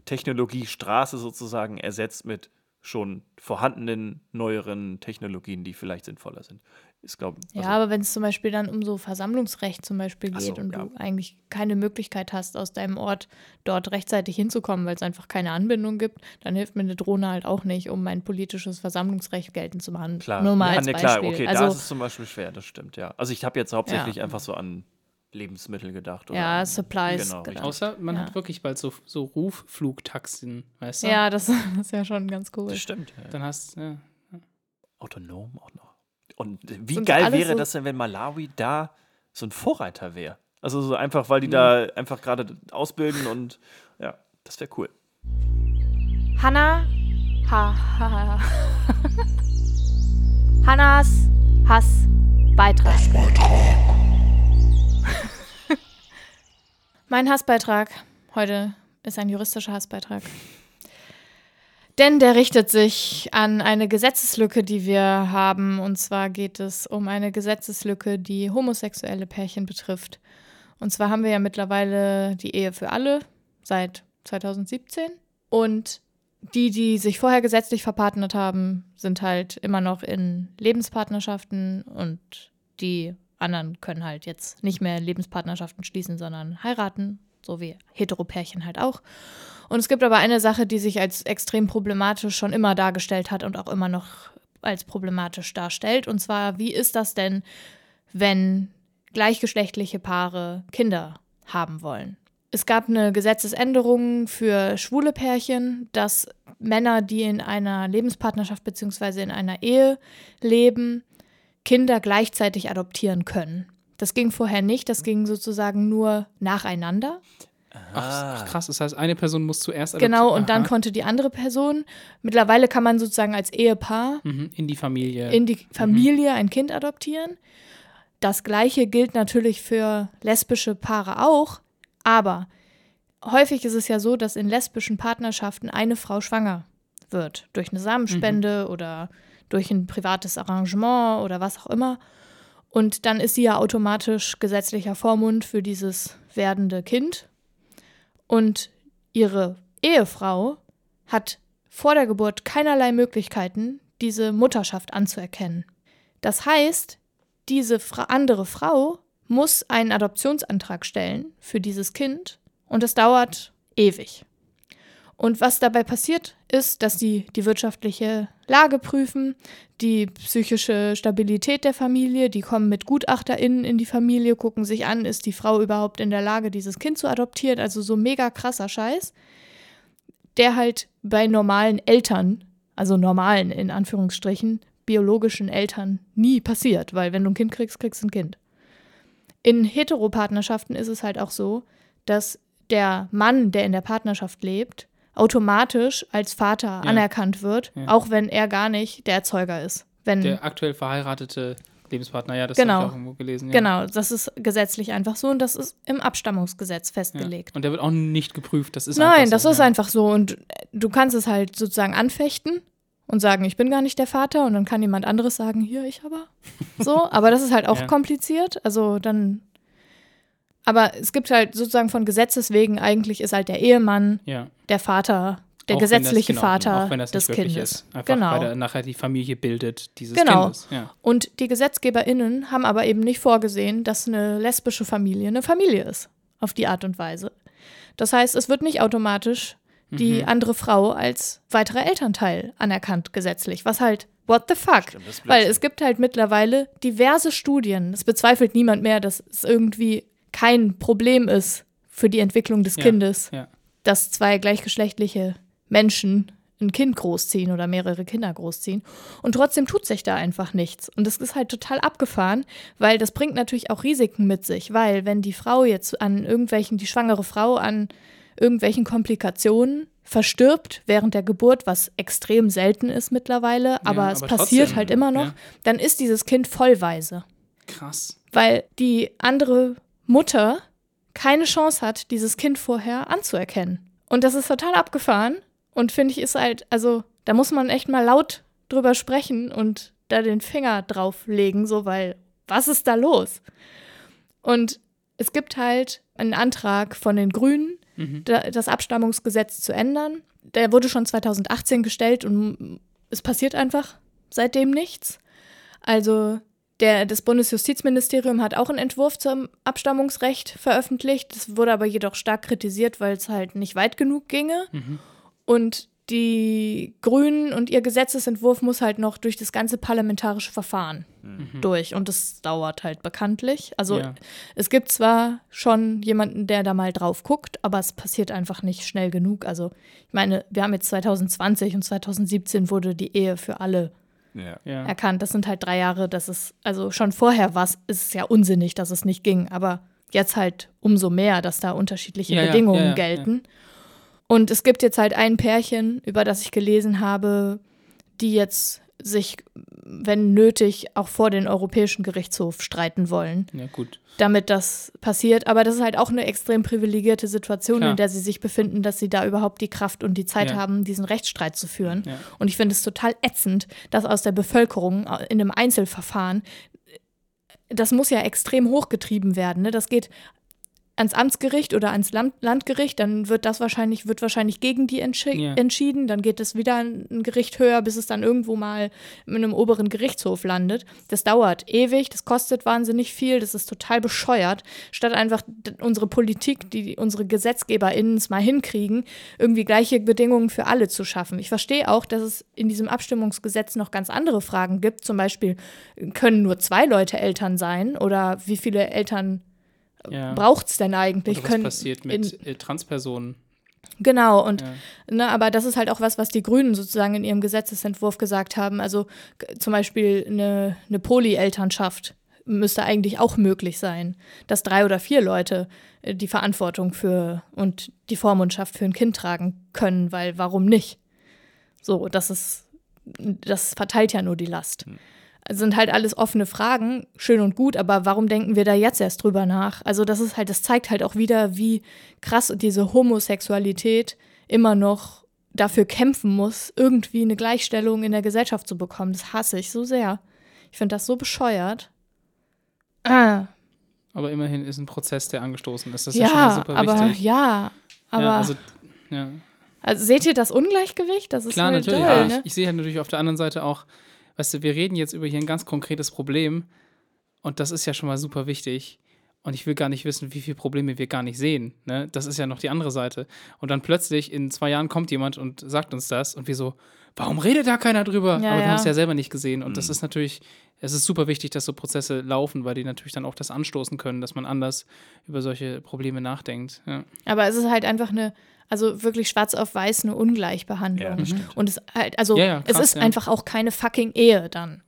Straße sozusagen ersetzt mit schon vorhandenen, neueren Technologien, die vielleicht sinnvoller sind. Ist, glaube Ja, aber wenn es zum Beispiel dann um so Versammlungsrecht zum Beispiel geht so, und ja. du eigentlich keine Möglichkeit hast, aus deinem Ort dort rechtzeitig hinzukommen, weil es einfach keine Anbindung gibt, dann hilft mir eine Drohne halt auch nicht, um mein politisches Versammlungsrecht geltend zu machen. klar. Nur mal ja, als ne, Beispiel. klar, okay, also, da ist es zum Beispiel schwer, das stimmt, ja. Also ich habe jetzt hauptsächlich Ja. einfach so an Lebensmittel gedacht. Oder Ja, Supplies Genau, gedacht. Außer man Ja. hat wirklich bald so, so Rufflugtaxen, weißt du? ja, das ist ja schon ganz cool. Das stimmt. Ja. Dann hast ja. Autonom auch noch. Und wie Sind geil wäre so- das denn, wenn Malawi da so ein Vorreiter wäre? Also so einfach, weil die da einfach gerade ausbilden und ja, das wäre cool. Hanna, ha, ha, ha. Hannas Hassbeitrag. mein Hassbeitrag heute ist ein juristischer Hassbeitrag. Denn der richtet sich an eine Gesetzeslücke, die wir haben. Und zwar geht es um eine Gesetzeslücke, die homosexuelle Pärchen betrifft. Und zwar haben wir ja mittlerweile die Ehe für alle seit 2017. Und die, die sich vorher gesetzlich verpartnert haben, sind halt immer noch in Lebenspartnerschaften und die anderen können halt jetzt nicht mehr Lebenspartnerschaften schließen, sondern heiraten so wie Heteropärchen halt auch. Und es gibt aber eine Sache, die sich als extrem problematisch schon immer dargestellt hat und auch immer noch als problematisch darstellt. Und zwar, wie ist das denn, wenn gleichgeschlechtliche Paare Kinder haben wollen? Es gab eine Gesetzesänderung für schwule Pärchen, dass Männer, die in einer Lebenspartnerschaft bzw. in einer Ehe leben, Kinder gleichzeitig adoptieren können. Das ging vorher nicht, das ging sozusagen nur nacheinander. Ach, ach, krass, das heißt, eine Person muss zuerst adoptieren. Genau, und dann Aha. konnte die andere Person, mittlerweile kann man sozusagen als Ehepaar Mhm, in die Familie. in die Familie ein Kind adoptieren. Das gleiche gilt natürlich für lesbische Paare auch, aber häufig ist es ja so, dass in lesbischen Partnerschaften eine Frau schwanger wird durch eine Samenspende oder durch ein privates Arrangement oder was auch immer. Und dann ist sie ja automatisch gesetzlicher Vormund für dieses werdende Kind. Und ihre Ehefrau hat vor der Geburt keinerlei Möglichkeiten, diese Mutterschaft anzuerkennen. Das heißt, diese andere Frau muss einen Adoptionsantrag stellen für dieses Kind und das dauert ewig. Und was dabei passiert, ist, dass sie die wirtschaftliche Lage prüfen, die psychische Stabilität der Familie, die kommen mit GutachterInnen in die Familie, gucken sich an, ist die Frau überhaupt in der Lage, dieses Kind zu adoptieren, also so mega krasser Scheiß, der halt bei normalen Eltern, also normalen in Anführungsstrichen, biologischen Eltern nie passiert, weil wenn du ein Kind kriegst, kriegst du ein Kind. In Heteropartnerschaften ist es halt auch so, dass der Mann, der in der Partnerschaft lebt, automatisch als Vater Ja. anerkannt wird, Ja. auch wenn er gar nicht der Erzeuger ist. Wenn, Der aktuell verheiratete Lebenspartner, ja, das Genau. habe ich auch irgendwo gelesen. Ja. Genau, das ist gesetzlich einfach so und das ist im Abstammungsgesetz Ja. festgelegt. Und der wird auch nicht geprüft. Das ist Nein, einfach das so, ist ja. einfach so. Und du kannst es halt sozusagen anfechten und sagen, ich bin gar nicht der Vater. Und dann kann jemand anderes sagen, hier, ich aber. So, aber das ist halt auch Ja. kompliziert. Also dann. Aber es gibt halt sozusagen von Gesetzes wegen, eigentlich ist halt der Ehemann Ja. der Vater, der Auch wenn das- gesetzliche genau, Vater auch wenn das des Kindes. Ist. Einfach, genau. weil er nachher die Familie bildet, dieses Genau. Kindes. Ja. Und die GesetzgeberInnen haben aber eben nicht vorgesehen, dass eine lesbische Familie eine Familie ist. Auf die Art und Weise. Das heißt, es wird nicht automatisch die Mhm. andere Frau als weiterer Elternteil anerkannt gesetzlich. Was halt, what the fuck? Stimmt, Weil es gibt halt mittlerweile diverse Studien. Es bezweifelt niemand mehr, dass es irgendwie kein Problem ist für die Entwicklung des Ja, Kindes, ja. dass zwei gleichgeschlechtliche Menschen ein Kind großziehen oder mehrere Kinder großziehen. Und trotzdem tut sich da einfach nichts. Und das ist halt total abgefahren, weil das bringt natürlich auch Risiken mit sich. Weil wenn die Frau jetzt an irgendwelchen, die schwangere Frau an irgendwelchen Komplikationen verstirbt während der Geburt, was extrem selten ist mittlerweile, aber es aber passiert trotzdem, halt immer noch, ja. dann ist dieses Kind vollweise Krass. weil die andere Mutter keine Chance hat, dieses Kind vorher anzuerkennen. Und das ist total abgefahren und finde ich ist halt, also da muss man echt mal laut drüber sprechen und da den Finger drauf legen, so weil was ist da los? Und es gibt halt einen Antrag von den Grünen, Mhm. da, das Abstammungsgesetz zu ändern. Der wurde schon 2018 gestellt und es passiert einfach seitdem nichts. Also der, das Bundesjustizministerium hat auch einen Entwurf zum Abstammungsrecht veröffentlicht. Das wurde aber jedoch stark kritisiert, weil es halt nicht weit genug ginge. Mhm. Und die Grünen und ihr Gesetzesentwurf muss halt noch durch das ganze parlamentarische Verfahren durch. Und das dauert halt bekanntlich. Also Mhm. Ja. es gibt zwar schon jemanden, der da mal drauf guckt, aber es passiert einfach nicht schnell genug. Also ich meine, wir haben jetzt 2020 und 2017 wurde die Ehe für alle Ja. Erkannt. Das sind halt drei Jahre, das ist, also schon vorher war es, ist es ja unsinnig, dass es nicht ging, aber jetzt halt umso mehr, dass da unterschiedliche Ja, Bedingungen ja, ja, gelten. Und es gibt jetzt halt ein Pärchen, über das ich gelesen habe, die jetzt sich, wenn nötig, auch vor den Europäischen Gerichtshof streiten wollen, ja, gut. damit das passiert. Aber das ist halt auch eine extrem privilegierte Situation, Klar. in der sie sich befinden, dass sie da überhaupt die Kraft und die Zeit Ja. haben, diesen Rechtsstreit zu führen. Ja. Und ich finde es total ätzend, dass aus der Bevölkerung äh, in einem Einzelverfahren, das muss ja extrem hochgetrieben werden. Ne? Das geht ans Amtsgericht oder ans Land Landgericht, dann wird das wahrscheinlich, wird wahrscheinlich gegen die entschi Ja. entschieden. Dann geht es wieder ein Gericht höher, bis es dann irgendwo mal in einem oberen Gerichtshof landet. Das dauert ewig, das kostet wahnsinnig viel, das ist total bescheuert. Statt einfach unsere Politik, die unsere GesetzgeberInnen es mal hinkriegen, irgendwie gleiche Bedingungen für alle zu schaffen. Ich verstehe auch, dass es in diesem Abstimmungsgesetz noch ganz andere Fragen gibt. Zum Beispiel, können nur zwei Leute Eltern sein oder wie viele Eltern Ja. braucht es denn eigentlich? Oder was Können passiert in, mit äh, Transpersonen? Genau, und Ja. ne, aber das ist halt auch was, was die Grünen sozusagen in ihrem Gesetzesentwurf gesagt haben. Also zum Beispiel eine, eine Polyelternschaft müsste eigentlich auch möglich sein, dass drei oder vier Leute äh, die Verantwortung für und die Vormundschaft für ein Kind tragen können, weil warum nicht? So, das ist, das verteilt ja nur die Last. Also sind halt alles offene Fragen, schön und gut, aber warum denken wir da jetzt erst drüber nach? Also das ist halt, das zeigt halt auch wieder, wie krass diese Homosexualität immer noch dafür kämpfen muss, irgendwie eine Gleichstellung in der Gesellschaft zu bekommen. Das hasse ich so sehr. Ich finde das so bescheuert. Ah, Aber immerhin ist ein Prozess, der angestoßen ist. Das ist ja, schon ja, super aber wichtig. ja, aber ja, also, also, ja. seht ihr das Ungleichgewicht? Das ist Klar, halt natürlich. doll, aber ne? ich, ich sehe halt natürlich auf der anderen Seite auch, weißt du, wir reden jetzt über hier ein ganz konkretes Problem und das ist ja schon mal super wichtig. Und ich will gar nicht wissen, wie viele Probleme wir gar nicht sehen. Ne? Das ist ja noch die andere Seite. Und dann plötzlich in zwei Jahren kommt jemand und sagt uns das und wir so, warum redet da keiner drüber? Ja, Aber wir ja. haben es ja selber nicht gesehen. Und das ist natürlich, es ist super wichtig, dass so Prozesse laufen, weil die natürlich dann auch das anstoßen können, dass man anders über solche Probleme nachdenkt. Ja. Aber es ist halt einfach eine, also wirklich schwarz auf weiß eine Ungleichbehandlung. Ja, das stimmt. Und es halt, also Ja, ja, es krass, ist ja. einfach auch keine fucking Ehe dann.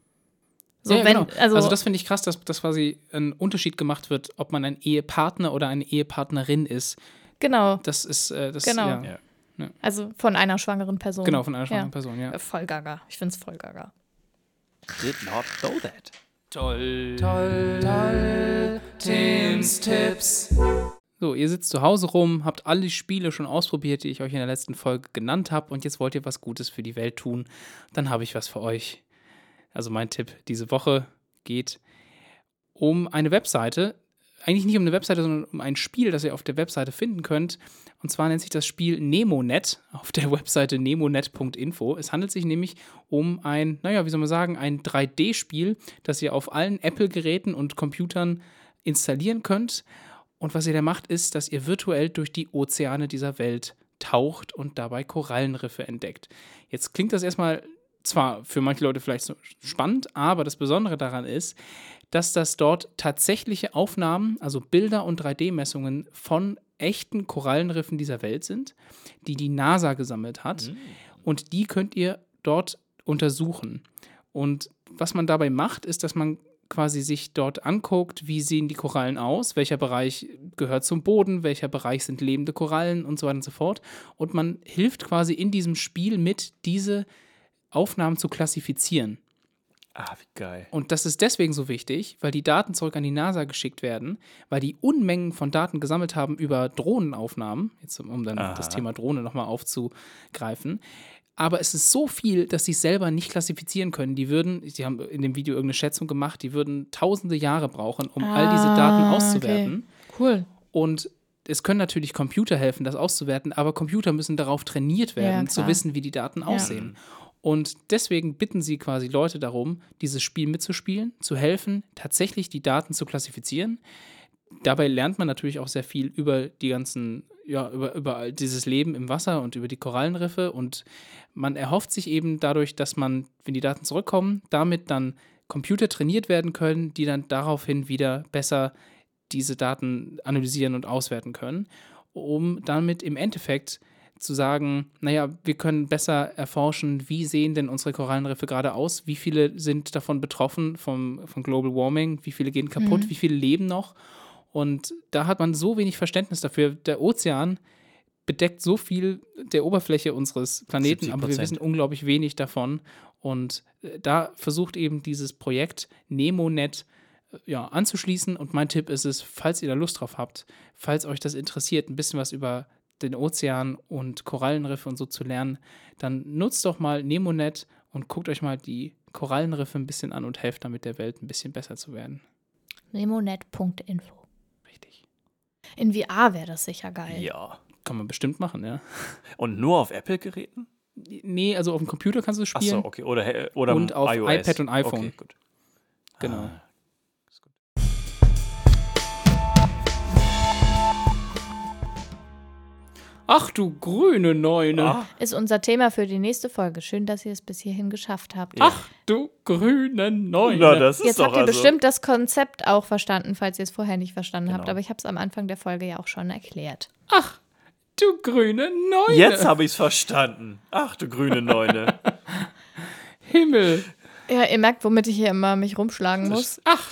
So, ja, wenn, genau. also, also, das finde ich krass, dass, dass quasi ein Unterschied gemacht wird, ob man ein Ehepartner oder eine Ehepartnerin ist. genau, Das ist, äh, das, Genau. ja, Ja. also von einer schwangeren Person. genau, von einer schwangeren Ja. Person, ja. Äh, Voll gaga. Ich finde es voll gaga. Did not know that. Toll, toll, toll, Tims Tipps. So, ihr sitzt zu Hause rum, habt alle Spiele schon ausprobiert, die ich euch in der letzten Folge genannt habe und jetzt wollt ihr was Gutes für die Welt tun. Dann habe ich was für euch. Also mein Tipp diese Woche geht um eine Webseite. Eigentlich nicht um eine Webseite, sondern um ein Spiel, das ihr auf der Webseite finden könnt. Und zwar nennt sich das Spiel Nemonet auf der Webseite nemonet.info. Es handelt sich nämlich um ein, naja, wie soll man sagen, ein 3D-Spiel, das ihr auf allen Apple-Geräten und Computern installieren könnt. Und was ihr da macht, ist, dass ihr virtuell durch die Ozeane dieser Welt taucht und dabei Korallenriffe entdeckt. Jetzt klingt das erstmal zwar für manche Leute vielleicht so spannend, aber das Besondere daran ist, dass das dort tatsächliche Aufnahmen, also Bilder und 3D-Messungen von echten Korallenriffen dieser Welt sind, die die NASA gesammelt hat. Und die könnt ihr dort untersuchen. Und was man dabei macht, ist, dass man quasi sich dort anguckt, wie sehen die Korallen aus, welcher Bereich gehört zum Boden, welcher Bereich sind lebende Korallen und so weiter und so fort. Und man hilft quasi in diesem Spiel mit, diese Aufnahmen zu klassifizieren. Ah, wie geil. Und das ist deswegen so wichtig, weil die Daten zurück an die NASA geschickt werden, weil die Unmengen von Daten gesammelt haben über Drohnenaufnahmen, jetzt um dann Aha. das Thema Drohne nochmal aufzugreifen. Aber es ist so viel, dass sie es selber nicht klassifizieren können. Die würden, sie haben in dem Video irgendeine Schätzung gemacht, die würden tausende Jahre brauchen, um all diese Daten Ah, auszuwerten. Cool. Und es können natürlich Computer helfen, das auszuwerten, aber Computer müssen darauf trainiert werden, zu klar. wissen, wie die Daten aussehen. Und deswegen bitten sie quasi Leute darum, dieses Spiel mitzuspielen, zu helfen, tatsächlich die Daten zu klassifizieren. Dabei lernt man natürlich auch sehr viel über die ganzen, ja, über, über all dieses Leben im Wasser und über die Korallenriffe. Und man erhofft sich eben dadurch, dass man, wenn die Daten zurückkommen, damit dann Computer trainiert werden können, die dann daraufhin wieder besser diese Daten analysieren und auswerten können, um damit im Endeffekt zu sagen, naja, wir können besser erforschen, wie sehen denn unsere Korallenriffe gerade aus, wie viele sind davon betroffen vom, von Global Warming, wie viele gehen kaputt, wie viele leben noch. Und da hat man so wenig Verständnis dafür. Der Ozean bedeckt so viel der Oberfläche unseres Planeten, aber wir 70%. wissen unglaublich wenig davon. Und äh, da versucht eben dieses Projekt NemoNet äh, ja, anzuschließen. Und mein Tipp ist es, falls ihr da Lust drauf habt, falls euch das interessiert, ein bisschen was über den Ozean und Korallenriffe und so zu lernen, dann nutzt doch mal NemoNet und guckt euch mal die Korallenriffe ein bisschen an und helft damit der Welt ein bisschen besser zu werden. Nemonet.info. Richtig. In VR wäre das sicher geil. Ja. Kann man bestimmt machen, ja. Und nur auf Apple-Geräten? Nee, also auf dem Computer kannst du es Achso, spielen. okay. Oder, äh, oder Und auf iOS. iPad und iPhone. Okay, gut. Genau. Ah. Ach du grüne Neune. Ah, Ist unser Thema für die nächste Folge. Schön, dass ihr es bis hierhin geschafft habt. Ja. Ach du grüne Neune. na, das ist Jetzt doch habt ihr also. bestimmt das Konzept auch verstanden, falls ihr es vorher nicht verstanden habt. Genau. Aber ich habe es am Anfang der Folge ja auch schon erklärt. Ach du grüne Neune. Jetzt habe ich es verstanden. Ach, du grüne Neune. Himmel. Ja, ihr merkt, womit ich hier immer mich rumschlagen muss. Ach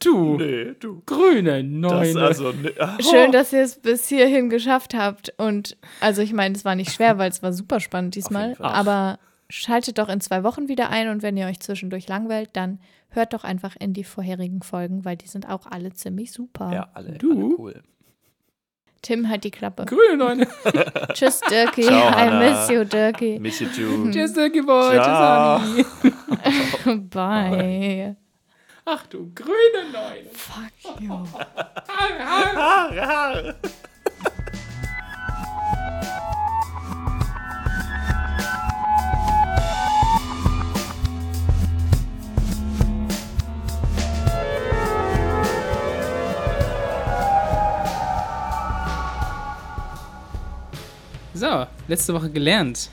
du nee, du. grüne Das Neune. also. Ne, Schön, dass ihr es bis hierhin geschafft habt. Und also ich meine, es war nicht schwer, weil es war super spannend diesmal. Aber schaltet doch in zwei Wochen wieder ein und wenn ihr euch zwischendurch langweilt, dann hört doch einfach in die vorherigen Folgen, weil die sind auch alle ziemlich super. ja, alle, Du? alle cool. Tim, halt die Klappe. grüne Neune. Tschüss, Dirkie. Ciao, I Hannah. miss you, Dirkie. Miss you too. Tschüss, Dirkie Boy. Tschüss, Ciao. Anni. Bye. Ach du grüne Neune. Fuck you. So, letzte Woche gelernt.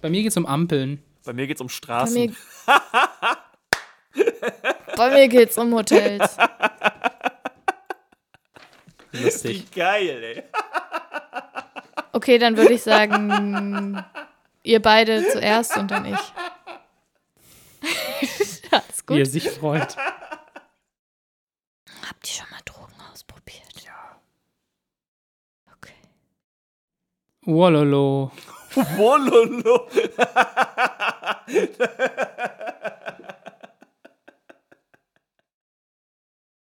Bei mir geht es um Ampeln. Bei mir geht's um Straßen. bei mir geht's um Hotels. Lustig. Wie geil, ey. Okay, dann würde ich sagen, ihr beide zuerst und dann ich. Alles gut. Wie er sich freut. Habt ihr schon mal Drogen ausprobiert? Ja. Okay. Wololo. Wololo.